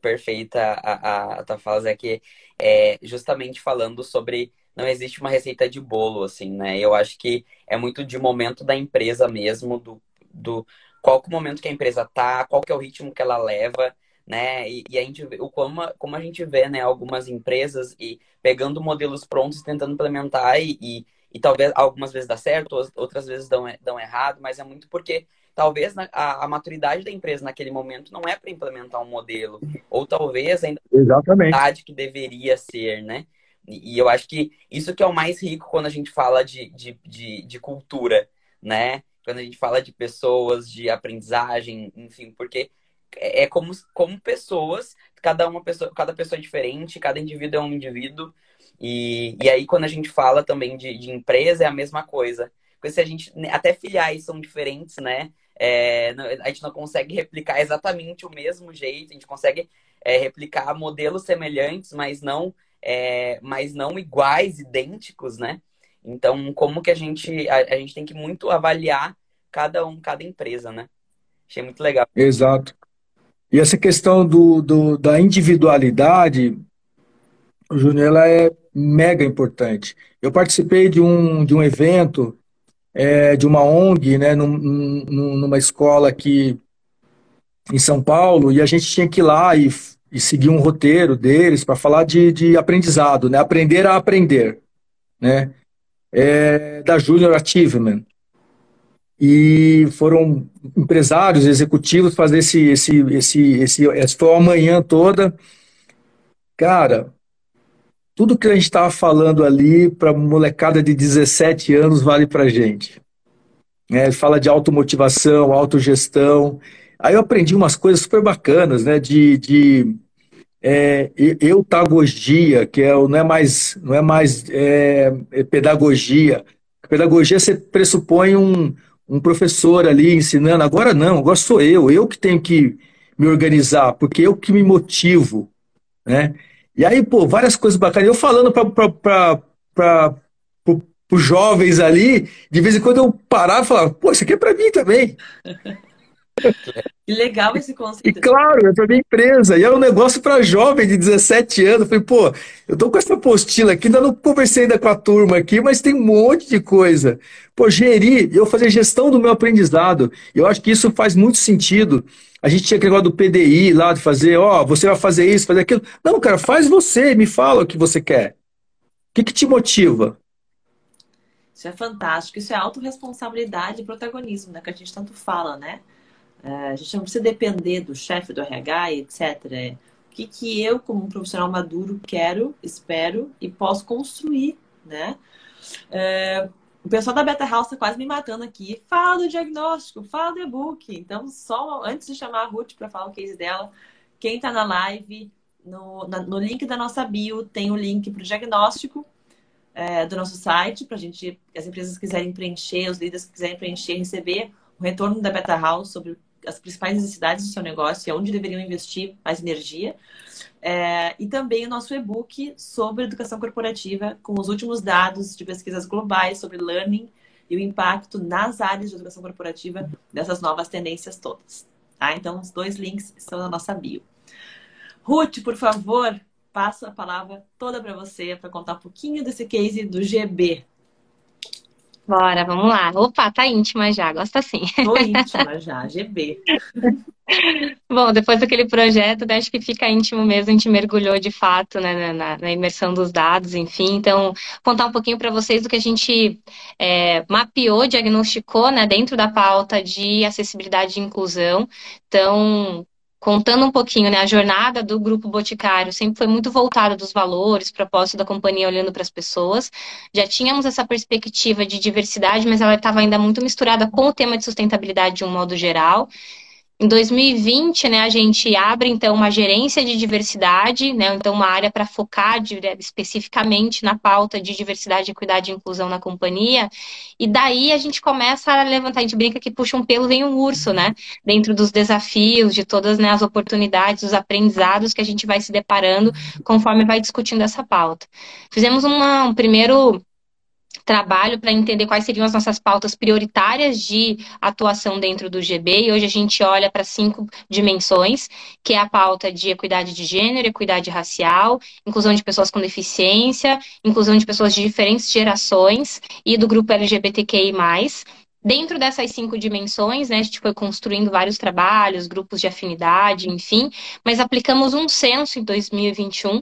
perfeita a, a, a tua fala, Zé, que é justamente falando sobre não existe uma receita de bolo, assim, né? Eu acho que é muito de momento da empresa mesmo, do, do qual que é o momento que a empresa tá, qual que é o ritmo que ela leva, né? E, e a gente o como, como a gente vê, né, algumas empresas e pegando modelos prontos, tentando implementar e, e, e talvez algumas vezes dá certo, outras vezes dão, dão errado, mas é muito porque talvez a, a, maturidade da empresa naquele momento não é para implementar um modelo, ou talvez ainda Exatamente. a que deveria ser, né? E, e, eu acho que isso que é o mais rico quando a gente fala de, de, de, de cultura, né? Quando a gente fala de pessoas, de aprendizagem, enfim, porque é, é como, como pessoas, cada uma pessoa, cada pessoa é diferente, cada indivíduo é um indivíduo. E, e aí, quando a gente fala também de, de empresa, é a mesma coisa. Porque se a gente. Até filiais são diferentes, né? É, a gente não consegue replicar exatamente o mesmo jeito, a gente consegue é, replicar modelos semelhantes, mas não, é, mas não iguais, idênticos, né? Então, como que a gente, a, a, gente tem que muito avaliar cada um, cada empresa, né? Achei muito legal. Exato. E essa questão do, do da individualidade, Júnior, ela é mega importante. Eu participei de um, de um evento é, de uma ONG, né, num, num, numa escola aqui em São Paulo, e a gente tinha que ir lá e, e seguir um roteiro deles para falar de, de aprendizado, né, aprender a aprender, né, é, da Junior Achievement. E foram empresários, executivos fazer esse, esse, esse, esse, esse foi uma manhã toda. Cara, tudo que a gente estava falando ali para molecada de 17 anos vale para gente. É, fala de automotivação, autogestão. Aí eu aprendi umas coisas super bacanas, né? De, de é, eutagogia, que é, não é mais, não é mais é, é pedagogia. Pedagogia você pressupõe um, um professor ali ensinando. Agora não, agora sou eu, eu que tenho que me organizar, porque eu que me motivo, né? E aí, pô, várias coisas bacanas. Eu falando para os jovens ali, de vez em quando eu parava e falava, pô, isso aqui é para mim também. Que legal esse conceito. E claro, é para minha empresa. E era um negócio para jovem de 17 anos. Eu falei, pô, eu tô com essa apostila aqui, ainda não conversei ainda com a turma aqui, mas tem um monte de coisa. Pô, gerir, eu fazer gestão do meu aprendizado. Eu acho que isso faz muito sentido. A gente tinha aquele negócio do PDI lá, de fazer, ó, oh, você vai fazer isso, fazer aquilo. Não, cara, faz você, me fala o que você quer. O que, que te motiva? Isso é fantástico. Isso é autorresponsabilidade e protagonismo, né? Que a gente tanto fala, né? É, a gente não precisa depender do chefe do RH etc. É, o que, que eu, como um profissional maduro, quero, espero e posso construir, né? É, o pessoal da Beta House está quase me matando aqui. Fala do diagnóstico, fala do e-book. Então, só antes de chamar a Ruth para falar o case dela, quem está na live, no, na, no link da nossa bio, tem o link para o diagnóstico é, do nosso site, para gente, as empresas quiserem preencher, os líderes que quiserem preencher, receber o retorno da Beta House sobre as principais necessidades do seu negócio e onde deveriam investir mais energia. É, e também o nosso e-book sobre educação corporativa, com os últimos dados de pesquisas globais sobre learning e o impacto nas áreas de educação corporativa dessas novas tendências todas. Tá? Então, os dois links estão na nossa bio. Ruth, por favor, passo a palavra toda para você para contar um pouquinho desse case do GB. Bora, vamos lá. Opa, tá íntima já, gosta assim. Tô íntima já, GB. Bom, depois daquele projeto, acho que fica íntimo mesmo, a gente mergulhou de fato né, na, na, imersão dos dados, enfim. Então, contar um pouquinho para vocês do que a gente é, mapeou, diagnosticou né, dentro da pauta de acessibilidade e inclusão. Então, contando um pouquinho, né, a jornada do Grupo Boticário sempre foi muito voltada dos valores, propósito da companhia olhando para as pessoas. Já tínhamos essa perspectiva de diversidade, mas ela estava ainda muito misturada com o tema de sustentabilidade de um modo geral. Em 2020, né, a gente abre então uma gerência de diversidade, né, então uma área para focar de, especificamente na pauta de diversidade, equidade e inclusão na companhia. E daí a gente começa a levantar, a gente brinca que puxa um pelo vem um urso, né, dentro dos desafios, de todas né, as oportunidades, os aprendizados que a gente vai se deparando conforme vai discutindo essa pauta. Fizemos uma, um primeiro trabalho para entender quais seriam as nossas pautas prioritárias de atuação dentro do GB. E hoje a gente olha para cinco dimensões, que é a pauta de equidade de gênero, equidade racial, inclusão de pessoas com deficiência, inclusão de pessoas de diferentes gerações e do grupo LGBTQI+. Dentro dessas cinco dimensões, né, a gente foi construindo vários trabalhos, grupos de afinidade, enfim, mas aplicamos um censo em 2021,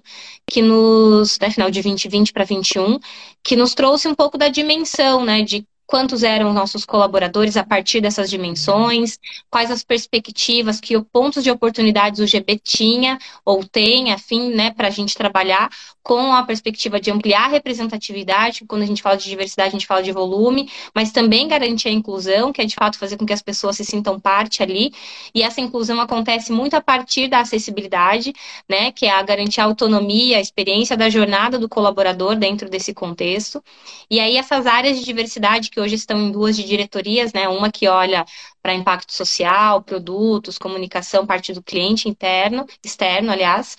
que nos, né, final de 2020 para 2021, que nos trouxe um pouco da dimensão, né, de quantos eram nossos colaboradores a partir dessas dimensões, quais as perspectivas, que pontos de oportunidades o GB tinha ou tem, afim, né, para a gente trabalhar com a perspectiva de ampliar a representatividade, quando a gente fala de diversidade, a gente fala de volume, mas também garantir a inclusão, que é de fato fazer com que as pessoas se sintam parte ali, e essa inclusão acontece muito a partir da acessibilidade, né, que é a garantir a autonomia, a experiência da jornada do colaborador dentro desse contexto, e aí essas áreas de diversidade que hoje estão em duas de diretorias, né? Uma que olha para impacto social, produtos, comunicação, parte do cliente interno, externo, aliás,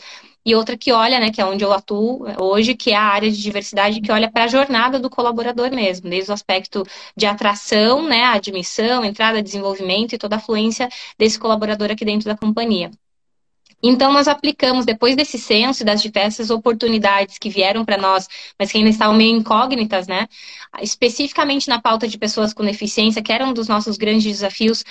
e outra que olha, né, que é onde eu atuo hoje, que é a área de diversidade que olha para a jornada do colaborador mesmo, desde o aspecto de atração, né, admissão, entrada, desenvolvimento e toda a fluência desse colaborador aqui dentro da companhia. Então, nós aplicamos, depois desse censo e das diversas oportunidades que vieram para nós, mas que ainda estavam meio incógnitas, né? Especificamente na pauta de pessoas com deficiência, que era um dos nossos grandes desafios,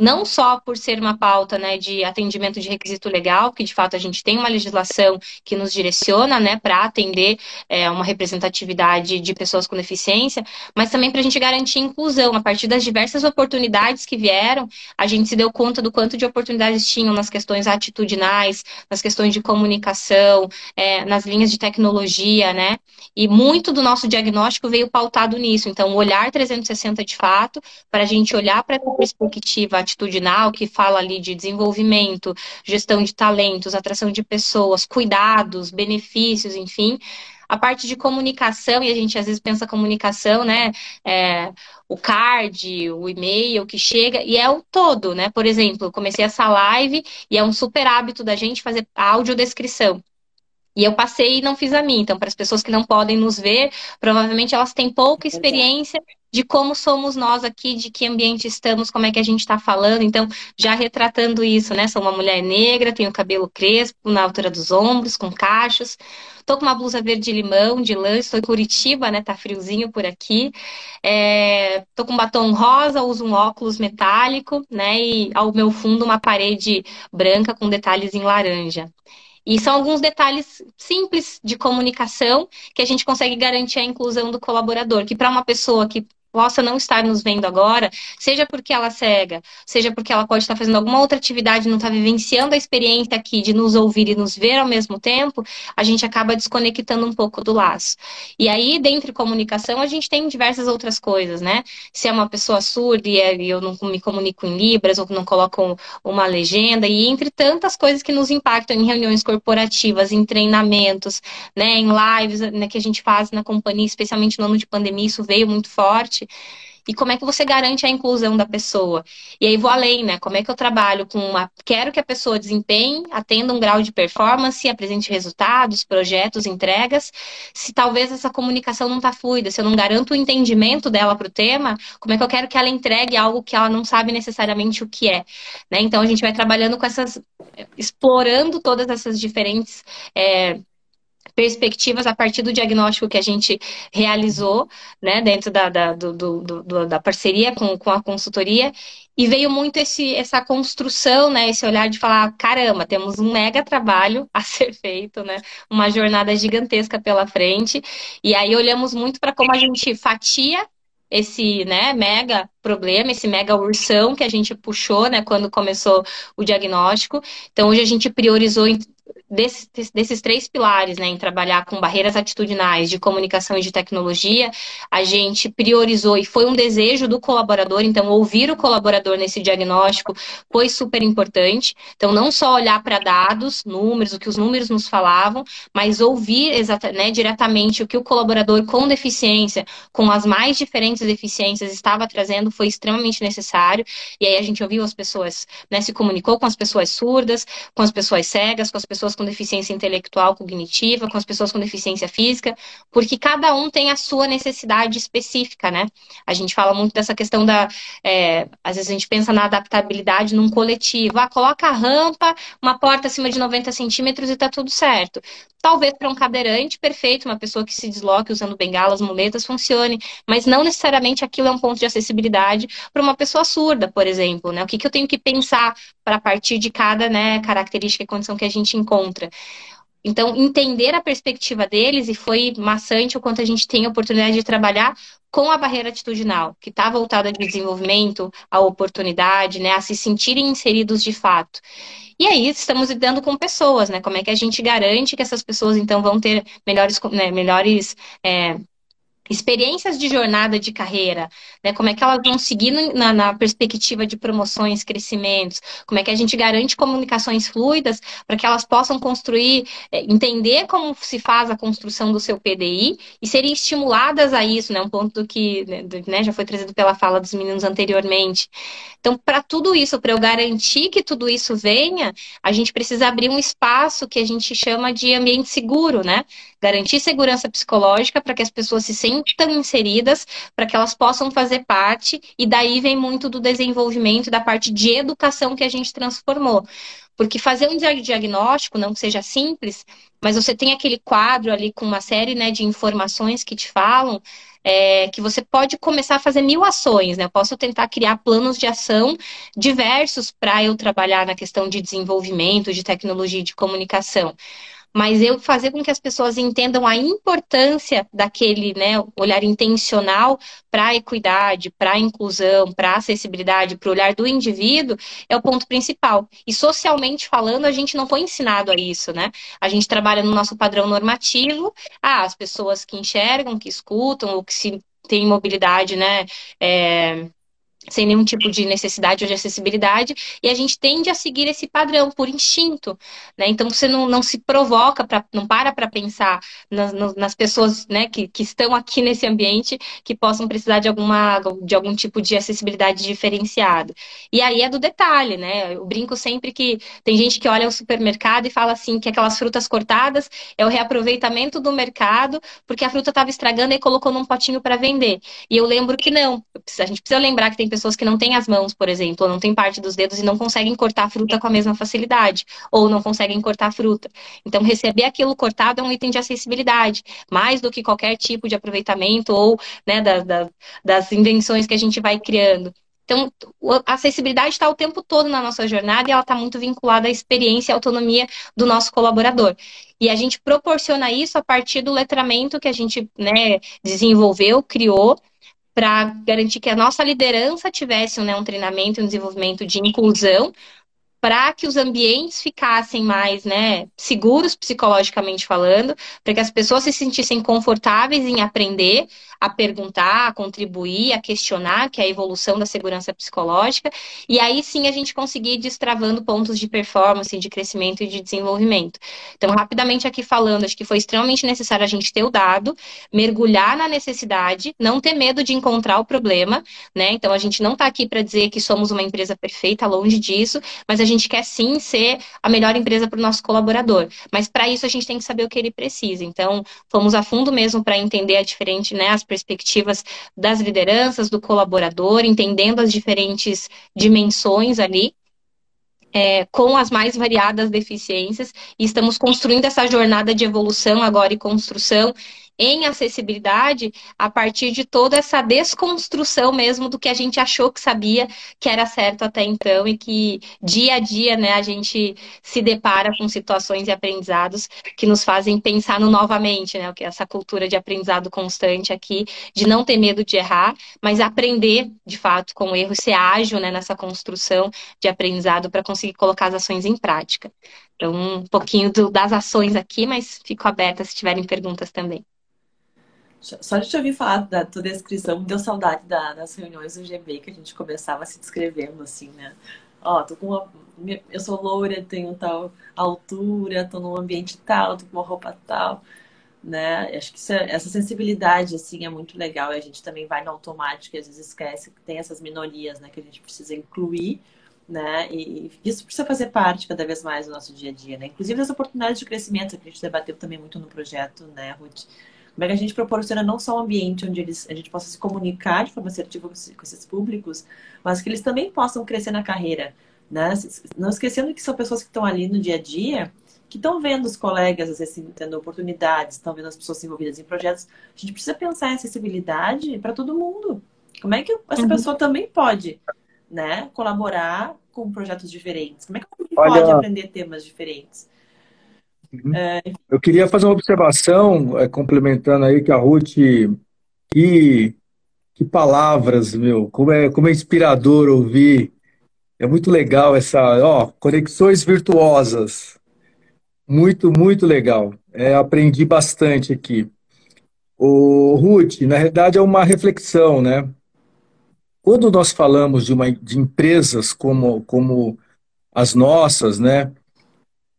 não só por ser uma pauta né, de atendimento de requisito legal, que de fato a gente tem uma legislação que nos direciona né, para atender é, uma representatividade de pessoas com deficiência, mas também para a gente garantir inclusão. A partir das diversas oportunidades que vieram, a gente se deu conta do quanto de oportunidades tinham nas questões atitudinais, nas questões de comunicação, é, nas linhas de tecnologia, né? E muito do nosso diagnóstico veio pautado nisso. Então, o olhar 360 de fato, para a gente olhar para essa perspectiva atitudinal, que fala ali de desenvolvimento, gestão de talentos, atração de pessoas, cuidados, benefícios, enfim. A parte de comunicação, e a gente às vezes pensa comunicação, né? É, o card, o e-mail que chega, e é o todo, né? Por exemplo, comecei essa live e é um super hábito da gente fazer audiodescrição. E eu passei e não fiz a minha. Então, para as pessoas que não podem nos ver, provavelmente elas têm pouca experiência de como somos nós aqui, de que ambiente estamos, como é que a gente está falando. Então, já retratando isso, né? Sou uma mulher negra, tenho cabelo crespo na altura dos ombros, com cachos. Tô com uma blusa verde limão, de lã, estou em Curitiba, né? Tá friozinho por aqui. É... Tô com batom rosa, uso um óculos metálico, né? E ao meu fundo uma parede branca com detalhes em laranja. E são alguns detalhes simples de comunicação que a gente consegue garantir a inclusão do colaborador, que para uma pessoa que possa não estar nos vendo agora, seja porque ela é cega, seja porque ela pode estar fazendo alguma outra atividade, não está vivenciando a experiência aqui de nos ouvir e nos ver ao mesmo tempo, a gente acaba desconectando um pouco do laço. E aí, dentro de comunicação, a gente tem diversas outras coisas, né? Se é uma pessoa surda é, e eu não me comunico em Libras, ou não coloco uma legenda, e entre tantas coisas que nos impactam em reuniões corporativas, em treinamentos, né, em lives né, que a gente faz na companhia, especialmente no ano de pandemia, isso veio muito forte e como é que você garante a inclusão da pessoa. E aí vou além, né? Como é que eu trabalho com uma. Quero que a pessoa desempenhe, atenda um grau de performance, apresente resultados, projetos, entregas. Se talvez essa comunicação não está fluida, se eu não garanto o entendimento dela para o tema, como é que eu quero que ela entregue algo que ela não sabe necessariamente o que é? Né? Então a gente vai trabalhando com essas. explorando todas essas diferentes. É, perspectivas a partir do diagnóstico que a gente realizou, né, dentro da, da, do, do, do, da parceria com, com a consultoria, e veio muito esse, essa construção, né, esse olhar de falar, caramba, temos um mega trabalho a ser feito, né, uma jornada gigantesca pela frente, e aí olhamos muito para como a gente fatia esse né, mega problema, esse mega ursão que a gente puxou né, quando começou o diagnóstico. Então, hoje a gente priorizou desses, desses três pilares, né, em trabalhar com barreiras atitudinais de comunicação e de tecnologia, a gente priorizou e foi um desejo do colaborador, então ouvir o colaborador nesse diagnóstico foi super importante. Então, não só olhar para dados, números, o que os números nos falavam, mas ouvir né, diretamente o que o colaborador com deficiência, com as mais diferentes deficiências, estava trazendo, foi extremamente necessário. E aí a gente ouviu as pessoas, né, se comunicou com as pessoas surdas, com as pessoas cegas, com as pessoas com deficiência intelectual, cognitiva, com as pessoas com deficiência física, porque cada um tem a sua necessidade específica, né? A gente fala muito dessa questão da. É, às vezes a gente pensa na adaptabilidade num coletivo. Ah, coloca a rampa, uma porta acima de 90 centímetros e tá tudo certo. Talvez para um cadeirante, perfeito, uma pessoa que se desloque usando bengalas, muletas, funcione, mas não necessariamente aquilo é um ponto de acessibilidade para uma pessoa surda, por exemplo, né? O que, que eu tenho que pensar para partir de cada né, característica e condição que a gente encontra? Então, entender a perspectiva deles, e foi maçante o quanto a gente tem a oportunidade de trabalhar com a barreira atitudinal, que está voltada de desenvolvimento, à oportunidade, né, a se sentirem inseridos de fato. E aí estamos lidando com pessoas, né? Como é que a gente garante que essas pessoas então vão ter melhores, né, melhores é, experiências de jornada de carreira, né? Como é que elas vão seguir na, na, perspectiva de promoções, crescimentos? Como é que a gente garante comunicações fluidas para que elas possam construir, é, entender como se faz a construção do seu PDI e serem estimuladas a isso, né? Um ponto que né, já foi trazido pela fala dos meninos anteriormente. Então, para tudo isso, para eu garantir que tudo isso venha, a gente precisa abrir um espaço que a gente chama de ambiente seguro, né? Garantir segurança psicológica para que as pessoas se sintam inseridas, para que elas possam fazer parte, e daí vem muito do desenvolvimento da parte de educação que a gente transformou. Porque fazer um diagnóstico, não que seja simples, mas você tem aquele quadro ali com uma série né, de informações que te falam, é, que você pode começar a fazer mil ações, né? Eu posso tentar criar planos de ação diversos para eu trabalhar na questão de desenvolvimento, de tecnologia de comunicação mas eu fazer com que as pessoas entendam a importância daquele né, olhar intencional para a equidade, para a inclusão, para a acessibilidade, para o olhar do indivíduo, é o ponto principal. E socialmente falando, a gente não foi ensinado a isso, né? A gente trabalha no nosso padrão normativo, ah, as pessoas que enxergam, que escutam, ou que se têm mobilidade, né? É sem nenhum tipo de necessidade ou de acessibilidade, e a gente tende a seguir esse padrão por instinto, né? Então você não, não se provoca, pra, não para para pensar nas, nas pessoas né, que, que estão aqui nesse ambiente que possam precisar de, alguma, de algum tipo de acessibilidade diferenciada. E aí é do detalhe, né? Eu brinco sempre que tem gente que olha o supermercado e fala assim que aquelas frutas cortadas é o reaproveitamento do mercado, porque a fruta estava estragando e colocou num potinho para vender. E eu lembro que não. A gente precisa lembrar que tem pessoas que não têm as mãos, por exemplo, ou não têm parte dos dedos e não conseguem cortar fruta com a mesma facilidade, ou não conseguem cortar fruta. Então, receber aquilo cortado é um item de acessibilidade, mais do que qualquer tipo de aproveitamento ou né, da, da, das invenções que a gente vai criando. Então, a acessibilidade está o tempo todo na nossa jornada e ela está muito vinculada à experiência e autonomia do nosso colaborador. E a gente proporciona isso a partir do letramento que a gente né, desenvolveu, criou, para garantir que a nossa liderança tivesse né, um treinamento e um desenvolvimento de inclusão, para que os ambientes ficassem mais né, seguros psicologicamente falando, para que as pessoas se sentissem confortáveis em aprender, a perguntar, a contribuir, a questionar, que é a evolução da segurança psicológica, e aí sim a gente conseguir ir destravando pontos de performance, de crescimento e de desenvolvimento. Então, rapidamente aqui falando, acho que foi extremamente necessário a gente ter o dado, mergulhar na necessidade, não ter medo de encontrar o problema, né? Então, a gente não está aqui para dizer que somos uma empresa perfeita, longe disso, mas a gente quer sim ser a melhor empresa para o nosso colaborador. Mas para isso a gente tem que saber o que ele precisa. Então, fomos a fundo mesmo para entender a diferente, né, as perspectivas das lideranças, do colaborador, entendendo as diferentes dimensões ali. É, com as mais variadas deficiências, e estamos construindo essa jornada de evolução agora e construção em acessibilidade a partir de toda essa desconstrução mesmo do que a gente achou que sabia que era certo até então e que dia a dia né, a gente se depara com situações e aprendizados que nos fazem pensar no novamente, né? É essa cultura de aprendizado constante aqui, de não ter medo de errar, mas aprender de fato com o erro, ser ágil né, nessa construção de aprendizado para conseguir colocar as ações em prática. Então, um pouquinho do, das ações aqui, mas fico aberta se tiverem perguntas também. Só de te ouvir falar da tua descrição, me deu saudade da, das reuniões do GB, que a gente começava se descrevendo assim, né? Ó, tô com uma. Eu sou loura, tenho tal altura, tô num ambiente tal, tô com uma roupa tal, né? Acho que é, essa sensibilidade, assim, é muito legal. E a gente também vai no automático e às vezes esquece que tem essas minorias, né? Que a gente precisa incluir, né? E isso precisa fazer parte cada vez mais do nosso dia a dia, né? Inclusive as oportunidades de crescimento que a gente debateu também muito no projeto, né, Ruth? Como é que a gente proporciona não só um ambiente onde eles, a gente possa se comunicar de forma assertiva com esses públicos, mas que eles também possam crescer na carreira. Né? Não esquecendo que são pessoas que estão ali no dia a dia, que estão vendo os colegas, às vezes, tendo oportunidades, estão vendo as pessoas envolvidas em projetos. A gente precisa pensar em acessibilidade para todo mundo. Como é que essa uhum. pessoa também pode né, colaborar com projetos diferentes? Como é que a gente Olha... pode aprender temas diferentes? Uhum. É... Eu queria fazer uma observação, é, complementando aí que a Ruth, que, que palavras, meu, como é, como é inspirador ouvir. É muito legal essa, ó, conexões virtuosas. Muito, muito legal. É, aprendi bastante aqui. O Ruth, na realidade, é uma reflexão, né? Quando nós falamos de, uma, de empresas como, como as nossas, né?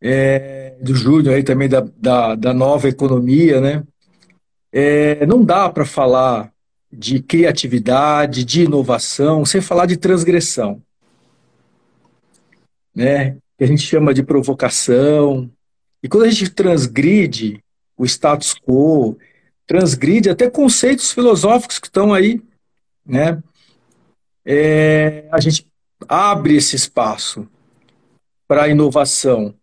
É, do Júnior aí também da, da, da, nova economia, né? É, não dá para falar de criatividade, de inovação, sem falar de transgressão, né? Que a gente chama de provocação. E quando a gente transgride o status quo, transgride até conceitos filosóficos que estão aí, né? É, a gente abre esse espaço para a inovação.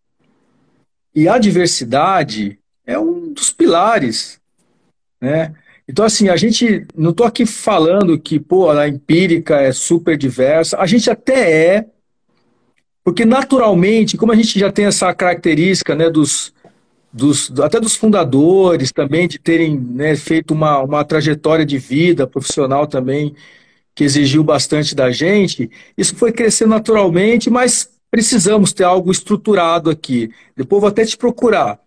E a diversidade é um dos pilares, né? Então, assim, a gente, não estou aqui falando que, pô, a empírica é super diversa, a gente até é, porque naturalmente, como a gente já tem essa característica, né, dos, dos até dos fundadores também, de terem né, feito uma, uma trajetória de vida profissional também, que exigiu bastante da gente, isso foi crescendo naturalmente, mas precisamos ter algo estruturado aqui. Depois vou até te procurar.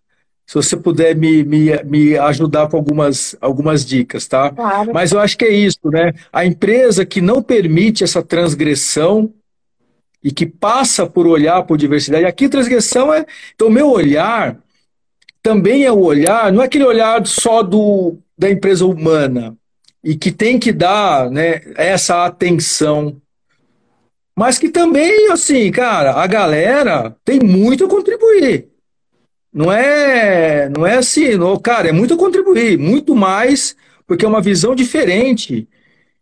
se você puder me, me, me ajudar com algumas, algumas dicas, tá? Claro. Mas eu acho que é isso, né? A empresa que não permite essa transgressão e que passa por olhar por diversidade. Aqui transgressão é. Então, meu olhar também é o olhar, não é aquele olhar só do, da empresa humana e que tem que dar né, essa atenção. Mas que também, assim, cara, a galera tem muito a contribuir. Não é, não é assim, não, cara, é muito a contribuir, muito mais, porque é uma visão diferente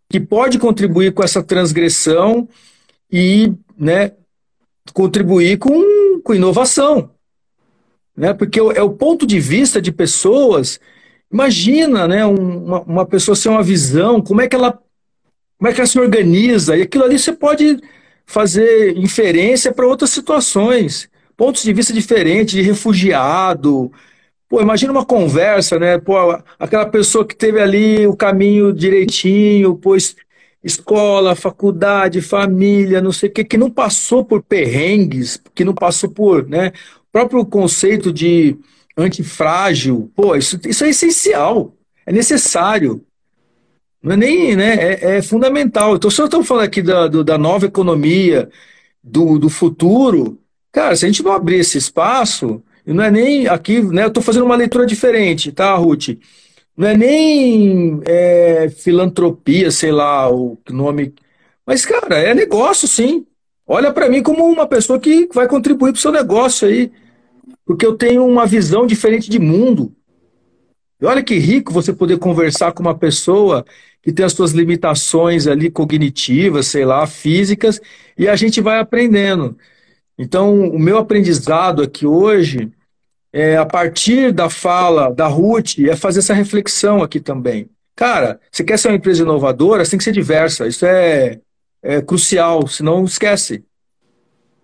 que pode contribuir com essa transgressão e né, contribuir com, com inovação. Né? Porque é o ponto de vista de pessoas. Imagina né, uma, uma pessoa sem uma visão, como é que ela como é que ela se organiza, e aquilo ali você pode fazer inferência para outras situações pontos de vista diferentes, de refugiado. Pô, imagina uma conversa, né? Pô, aquela pessoa que teve ali o caminho direitinho, pois escola, faculdade, família, não sei o que, que não passou por perrengues, que não passou por, né? O próprio conceito de antifrágil, pô, isso, isso é essencial, é necessário. Não é nem, né? É, é fundamental. Então, se eu estou falando aqui da, do, da nova economia, do, do futuro, Cara, se a gente não abrir esse espaço, não é nem aqui, né? Eu estou fazendo uma leitura diferente, tá, Ruth? Não é nem é, filantropia, sei lá, o nome. Mas, cara, é negócio, sim. Olha para mim como uma pessoa que vai contribuir para o seu negócio aí. Porque eu tenho uma visão diferente de mundo. E olha que rico você poder conversar com uma pessoa que tem as suas limitações ali cognitivas, sei lá, físicas, e a gente vai aprendendo. Então, o meu aprendizado aqui hoje, é, a partir da fala da Ruth, é fazer essa reflexão aqui também. Cara, você quer ser uma empresa inovadora, você tem que ser diversa. Isso é, é crucial, senão esquece.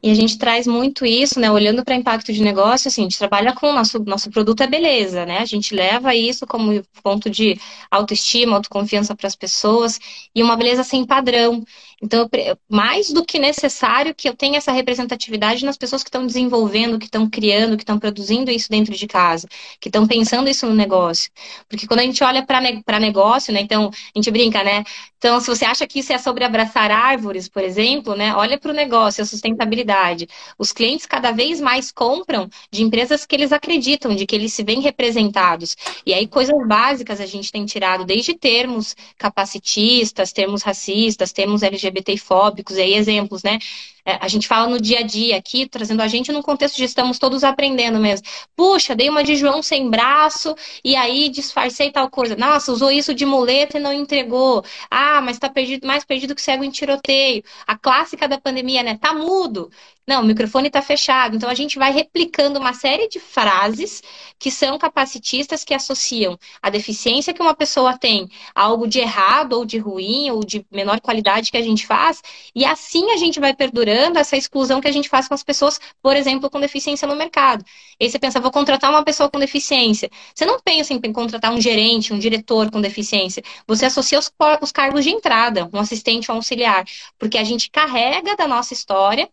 E a gente traz muito isso, né? Olhando para impacto de negócio, assim, a gente trabalha com o nosso, nosso produto é beleza, né? A gente leva isso como ponto de autoestima, autoconfiança para as pessoas e uma beleza sem padrão. Então, mais do que necessário que eu tenha essa representatividade nas pessoas que estão desenvolvendo, que estão criando, que estão produzindo isso dentro de casa, que estão pensando isso no negócio. Porque quando a gente olha para negócio, né? Então, a gente brinca, né? Então, se você acha que isso é sobre abraçar árvores, por exemplo, né? Olha para o negócio, a sustentabilidade. Os clientes cada vez mais compram de empresas que eles acreditam, de que eles se veem representados. E aí, coisas básicas a gente tem tirado, desde termos capacitistas, termos racistas, termos LGBT LGBTfóbicos, aí exemplos, né? É, a gente fala no dia a dia aqui, trazendo a gente num contexto de estamos todos aprendendo mesmo. Puxa, dei uma de João sem braço e aí disfarcei tal coisa. Nossa, usou isso de muleta e não entregou. Ah, mas tá perdido, mais perdido que cego em tiroteio. A clássica da pandemia, né? Tá mudo. Não, o microfone está fechado. Então a gente vai replicando uma série de frases que são capacitistas que associam a deficiência que uma pessoa tem a algo de errado ou de ruim ou de menor qualidade que a gente faz, e assim a gente vai perdurando essa exclusão que a gente faz com as pessoas, por exemplo, com deficiência no mercado. E aí você pensa, vou contratar uma pessoa com deficiência. Você não pensa em contratar um gerente, um diretor com deficiência. Você associa os, os cargos de entrada, um assistente, um auxiliar, porque a gente carrega da nossa história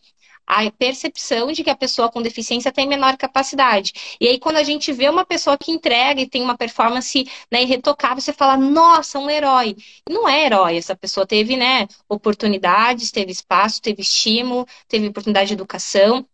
a percepção de que a pessoa com deficiência tem menor capacidade. E aí, quando a gente vê uma pessoa que entrega e tem uma performance né, irretocável, você fala, nossa, um herói. E não é herói, essa pessoa teve né, oportunidades, teve espaço, teve estímulo, teve oportunidade de educação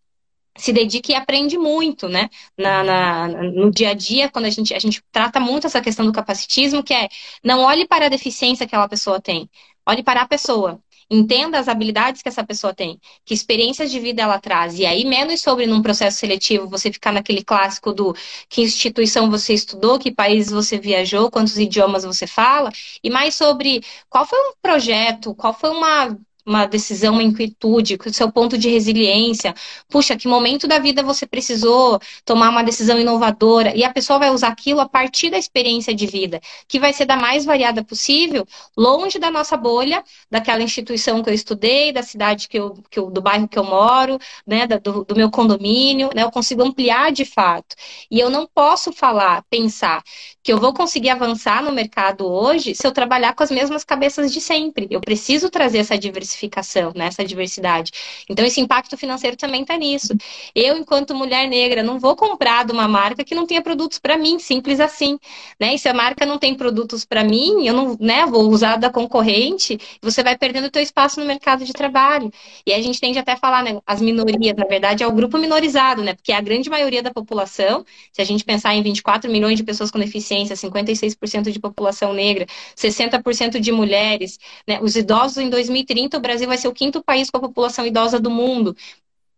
se dedica e aprende muito, né? Na, na, no dia a dia, quando a gente, a gente trata muito essa questão do capacitismo, que é não olhe para a deficiência que aquela pessoa tem, olhe para a pessoa. Entenda as habilidades que essa pessoa tem, que experiências de vida ela traz. E aí, menos sobre num processo seletivo você ficar naquele clássico do que instituição você estudou, que país você viajou, quantos idiomas você fala, e mais sobre qual foi um projeto, qual foi uma uma decisão, uma inquietude, o seu ponto de resiliência. Puxa, que momento da vida você precisou tomar uma decisão inovadora? E a pessoa vai usar aquilo a partir da experiência de vida, que vai ser da mais variada possível, longe da nossa bolha, daquela instituição que eu estudei, da cidade que eu, que eu do bairro que eu moro, né, do, do meu condomínio, né? Eu consigo ampliar de fato. E eu não posso falar, pensar que eu vou conseguir avançar no mercado hoje se eu trabalhar com as mesmas cabeças de sempre. Eu preciso trazer essa diversidade diversificação, nessa diversidade. Então, esse impacto financeiro também está nisso. Eu, enquanto mulher negra, não vou comprar de uma marca que não tenha produtos para mim, simples assim. Né? E se a marca não tem produtos para mim, eu não né, vou usar da concorrente, você vai perdendo o teu espaço no mercado de trabalho. E a gente tende até a falar, né, as minorias, na verdade, é o grupo minorizado, né? Porque a grande maioria da população, se a gente pensar em 24 milhões de pessoas com deficiência, 56% de população negra, 60% de mulheres, né? Os idosos em 2030, o Brasil vai ser o quinto país com a população idosa do mundo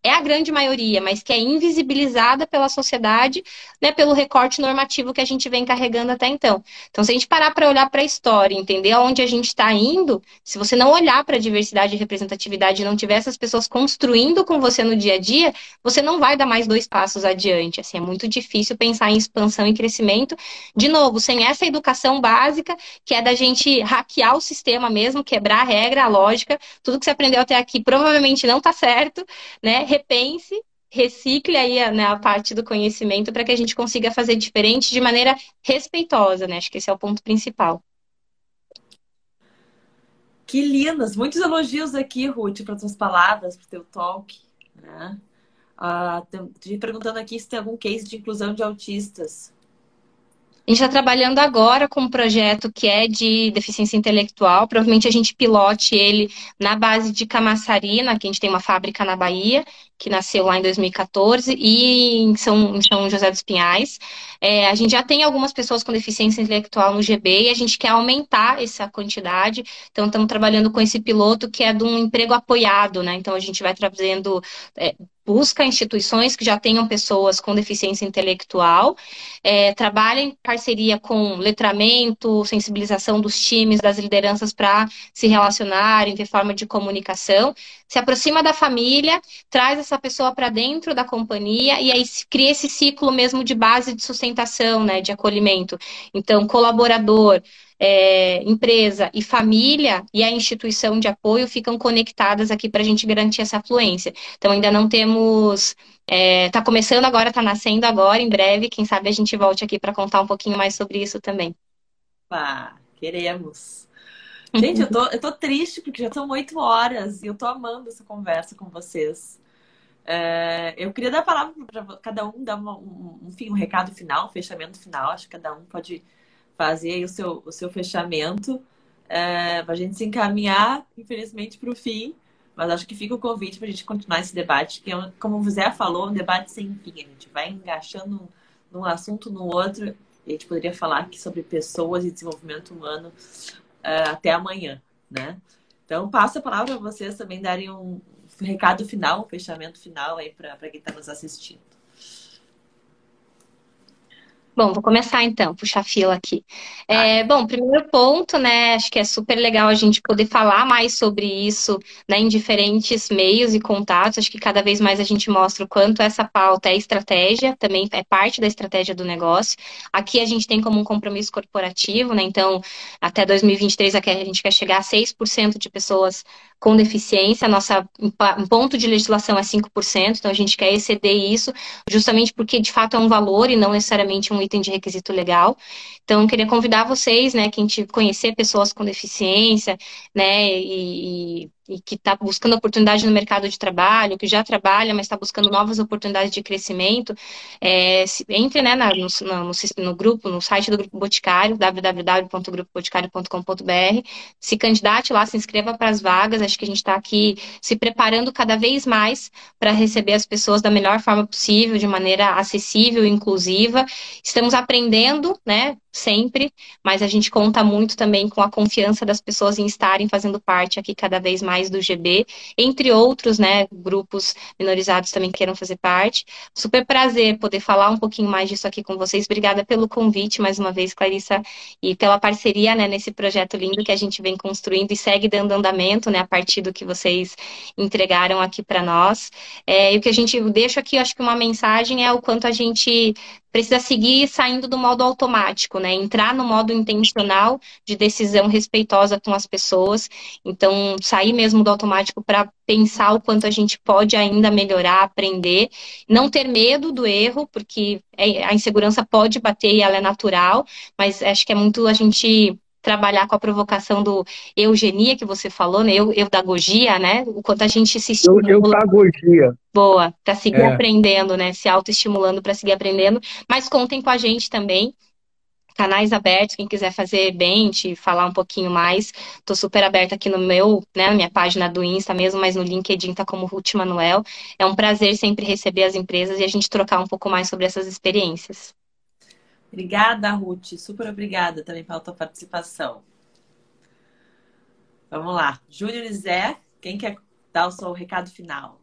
é a grande maioria, mas que é invisibilizada pela sociedade, né, pelo recorte normativo que a gente vem carregando até então. Então, se a gente parar para olhar para a história, entender aonde a gente está indo, se você não olhar para a diversidade e representatividade e não tiver essas pessoas construindo com você no dia a dia, você não vai dar mais dois passos adiante. Assim, é muito difícil pensar em expansão e crescimento. De novo, sem essa educação básica, que é da gente hackear o sistema mesmo, quebrar a regra, a lógica, tudo que você aprendeu até aqui provavelmente não está certo, né? Repense, recicle aí a, né, a parte do conhecimento para que a gente consiga fazer diferente de maneira respeitosa, né? Acho que esse é o ponto principal. Que lindas! Muitos elogios aqui, Ruth, para suas palavras, para o teu talk. Né? Ah, perguntando aqui se tem algum case de inclusão de autistas. A gente está trabalhando agora com um projeto que é de deficiência intelectual. Provavelmente a gente pilote ele na base de Camaçarina, que a gente tem uma fábrica na Bahia, que nasceu lá em 2014, e em São, em São José dos Pinhais. É, a gente já tem algumas pessoas com deficiência intelectual no GB e a gente quer aumentar essa quantidade. Então, estamos trabalhando com esse piloto que é de um emprego apoiado, né? Então, a gente vai trazendo é, busca instituições que já tenham pessoas com deficiência intelectual, é, trabalha em parceria com letramento, sensibilização dos times, das lideranças para se relacionarem, ter forma de comunicação, se aproxima da família, traz essa pessoa para dentro da companhia e aí cria esse ciclo mesmo de base de sustentação, né, de acolhimento. Então, colaborador, é, empresa e família e a instituição de apoio ficam conectadas aqui para a gente garantir essa fluência. Então, ainda não temos. Está é, tá começando agora, está nascendo agora, em breve. Quem sabe a gente volte aqui para contar um pouquinho mais sobre isso também. Pá, queremos. Gente, eu tô, eu tô triste porque já são oito horas e eu tô amando essa conversa com vocês. É, eu queria dar a palavra para cada um, dar uma, um, enfim, um recado final, um fechamento final. Acho que cada um pode fazer o seu, o seu fechamento é, para a gente se encaminhar, infelizmente, para o fim. Mas acho que fica o convite para a gente continuar esse debate, que, é, como o José falou, um debate sem fim. A gente vai engaixando num assunto no outro. E a gente poderia falar aqui sobre pessoas e desenvolvimento humano é, até amanhã, né? Então, passo a palavra para vocês também darem um recado final, um fechamento final aí para quem está nos assistindo. Bom, vou começar então, puxar fila aqui. É, bom, primeiro ponto, né? Acho que é super legal a gente poder falar mais sobre isso né, em diferentes meios e contatos. Acho que cada vez mais a gente mostra o quanto essa pauta é estratégia, também é parte da estratégia do negócio. Aqui a gente tem como um compromisso corporativo, né? Então, até 2023 aqui a gente quer chegar a 6% de pessoas com deficiência. Nossa um ponto de legislação é 5%, então a gente quer exceder isso, justamente porque de fato é um valor e não necessariamente um item de requisito legal. Então, queria convidar vocês, né, quem te conhecer pessoas com deficiência, né, e, e que está buscando oportunidade no mercado de trabalho, que já trabalha, mas está buscando novas oportunidades de crescimento, é, entre né, no, no, no, grupo, no site do Grupo Boticário, www.grupoboticário.com.br, se candidate lá, se inscreva para as vagas, acho que a gente está aqui se preparando cada vez mais para receber as pessoas da melhor forma possível, de maneira acessível e inclusiva. Estamos aprendendo, né, sempre, mas a gente conta muito também com a confiança das pessoas em estarem fazendo parte aqui cada vez mais do GB, entre outros, né, grupos minorizados também queiram fazer parte. Super prazer poder falar um pouquinho mais disso aqui com vocês. Obrigada pelo convite mais uma vez, Clarissa, e pela parceria, né, nesse projeto lindo que a gente vem construindo e segue dando andamento, né, a partir do que vocês entregaram aqui para nós. É, e o que a gente deixa aqui, acho que uma mensagem é o quanto a gente precisa seguir saindo do modo automático, né? Entrar no modo intencional de decisão respeitosa com as pessoas. Então, sair mesmo do automático para pensar o quanto a gente pode ainda melhorar, aprender, não ter medo do erro, porque é, a insegurança pode bater e ela é natural, mas acho que é muito a gente trabalhar com a provocação do eugenia que você falou, né? Eu, eudagogia, né? O quanto a gente se estimula. Eudagogia. Boa, para seguir é. aprendendo, né? Se autoestimulando para seguir aprendendo. Mas contem com a gente também canais abertos, quem quiser fazer bench, falar um pouquinho mais, tô super aberta aqui no meu, né, na minha página do Insta mesmo, mas no LinkedIn tá como Ruth Manuel. É um prazer sempre receber as empresas e a gente trocar um pouco mais sobre essas experiências. Obrigada, Ruth. Super obrigada também pela tua participação. Vamos lá. Júnior e Zé, quem quer dar o seu recado final?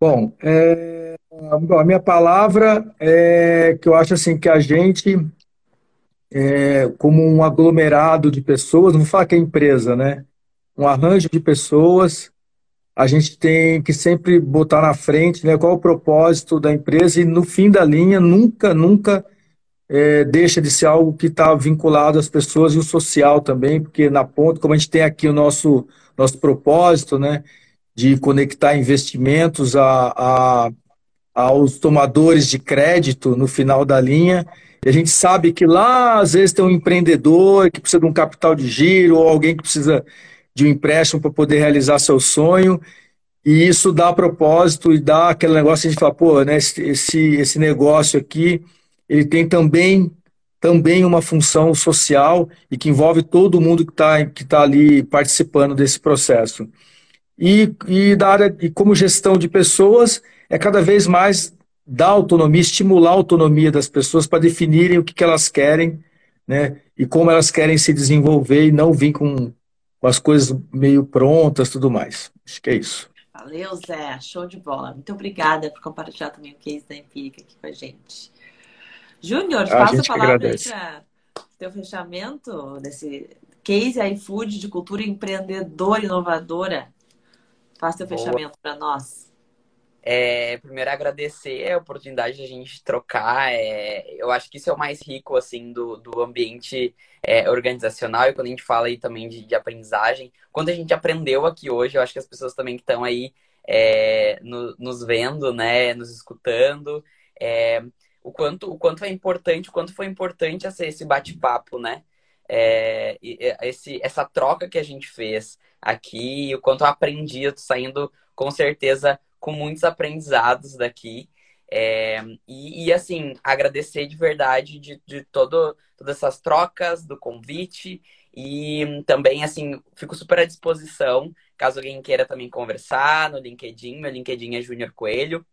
Bom, é, a minha palavra é que eu acho assim que a gente, é, como um aglomerado de pessoas, não vou falar que é empresa, né? Um arranjo de pessoas, a gente tem que sempre botar na frente, né? Qual o propósito da empresa e no fim da linha nunca, nunca é, deixa de ser algo que está vinculado às pessoas e o social também, porque na ponta, como a gente tem aqui o nosso nosso propósito, né? de conectar investimentos a, a, aos tomadores de crédito no final da linha. E a gente sabe que lá, às vezes, tem um empreendedor que precisa de um capital de giro, ou alguém que precisa de um empréstimo para poder realizar seu sonho. E isso dá propósito e dá aquele negócio de a gente fala, pô, né, esse, esse negócio aqui, ele tem também, também uma função social e que envolve todo mundo que está que tá ali participando desse processo. E, e, da área, e como gestão de pessoas, é cada vez mais dar autonomia, estimular a autonomia das pessoas para definirem o que, que elas querem, né? E como elas querem se desenvolver e não vir com, com as coisas meio prontas tudo mais. Acho que é isso. Valeu, Zé. Show de bola. Muito obrigada por compartilhar também o case da Empírica aqui com a gente. Júnior, passa a palavra aí para teu fechamento desse case iFood de cultura empreendedora inovadora Faça o fechamento para nós. É, primeiro agradecer a oportunidade de a gente trocar. É, eu acho que isso é o mais rico assim do, do ambiente é, organizacional e quando a gente fala aí também de, de, aprendizagem, quando a gente aprendeu aqui hoje, eu acho que as pessoas também que estão aí é, no, nos vendo, né, nos escutando, é, o quanto o quanto é importante, o quanto foi importante esse, esse bate-papo, né? É, esse, essa troca que a gente fez aqui, o quanto eu aprendi, eu tô saindo com certeza com muitos aprendizados daqui. É, e, e, assim, agradecer de verdade de, de todo, todas essas trocas, do convite. E também, assim, fico super à disposição, caso alguém queira também conversar no LinkedIn. Meu LinkedIn é Júnior Coelho,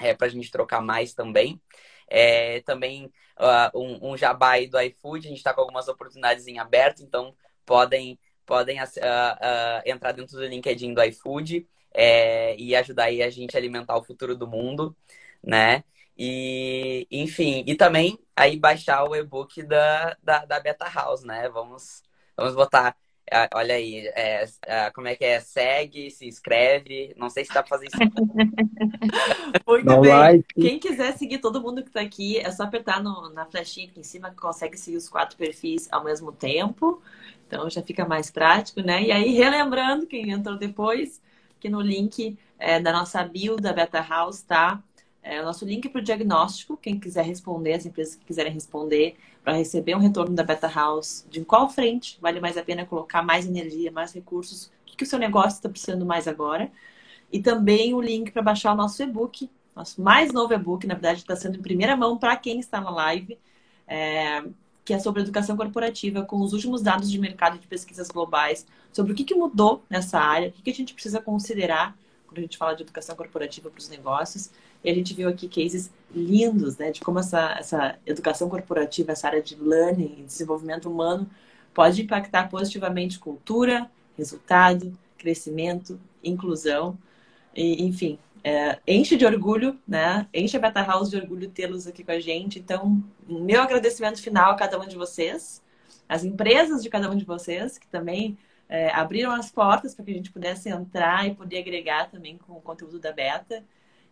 é, para a gente trocar mais também. É, também uh, um, um jabá do iFood, a gente está com algumas oportunidades em aberto, então podem podem uh, uh, entrar dentro do LinkedIn do iFood é, e ajudar aí a gente a alimentar o futuro do mundo, né? E, enfim, e também aí baixar o e-book da, da, da Beta House, né? Vamos, vamos botar Olha aí, é, é, como é que é? Segue, se inscreve. Não sei se dá pra fazer isso. Muito Não bem. Like. Quem quiser seguir todo mundo que tá aqui, é só apertar no, na flechinha aqui em cima que consegue seguir os quatro perfis ao mesmo tempo. Então já fica mais prático, né? E aí, relembrando, quem entrou depois, que no link é, da nossa bio da Beta House tá é, o nosso link para o diagnóstico. Quem quiser responder, as empresas que quiserem responder, para receber um retorno da Beta House, de qual frente vale mais a pena colocar mais energia, mais recursos, o que, que o seu negócio está precisando mais agora. E também o link para baixar o nosso e-book, nosso mais novo e-book, na verdade, está sendo em primeira mão para quem está na live. É, que é sobre educação corporativa, com os últimos dados de mercado de pesquisas globais, sobre o que, que mudou nessa área, o que, que a gente precisa considerar quando a gente fala de educação corporativa para os negócios. E a gente viu aqui cases lindos, né, de como essa, essa educação corporativa, essa área de learning e desenvolvimento humano pode impactar positivamente cultura, resultado, crescimento, inclusão, e, enfim, é, enche de orgulho, né? Enche a Beta House de orgulho tê-los aqui com a gente. Então, meu agradecimento final a cada um de vocês, as empresas de cada um de vocês, que também é, abriram as portas para que a gente pudesse entrar e poder agregar também com o conteúdo da Beta.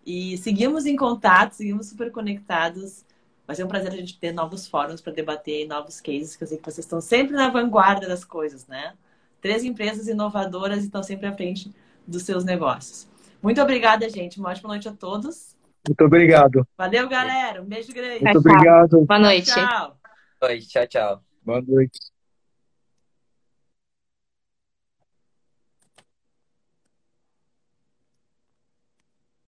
E seguimos em contato, seguimos super conectados. Vai ser um prazer a gente ter novos fóruns para debater novos cases, que eu sei que vocês estão sempre na vanguarda das coisas, né? Três empresas inovadoras estão sempre à frente dos seus negócios. Muito obrigada, gente. Uma ótima noite a todos. Muito obrigado. Valeu, galera. Um beijo grande. Muito obrigado. Boa noite. Tchau. noite. Tchau, tchau. Boa noite.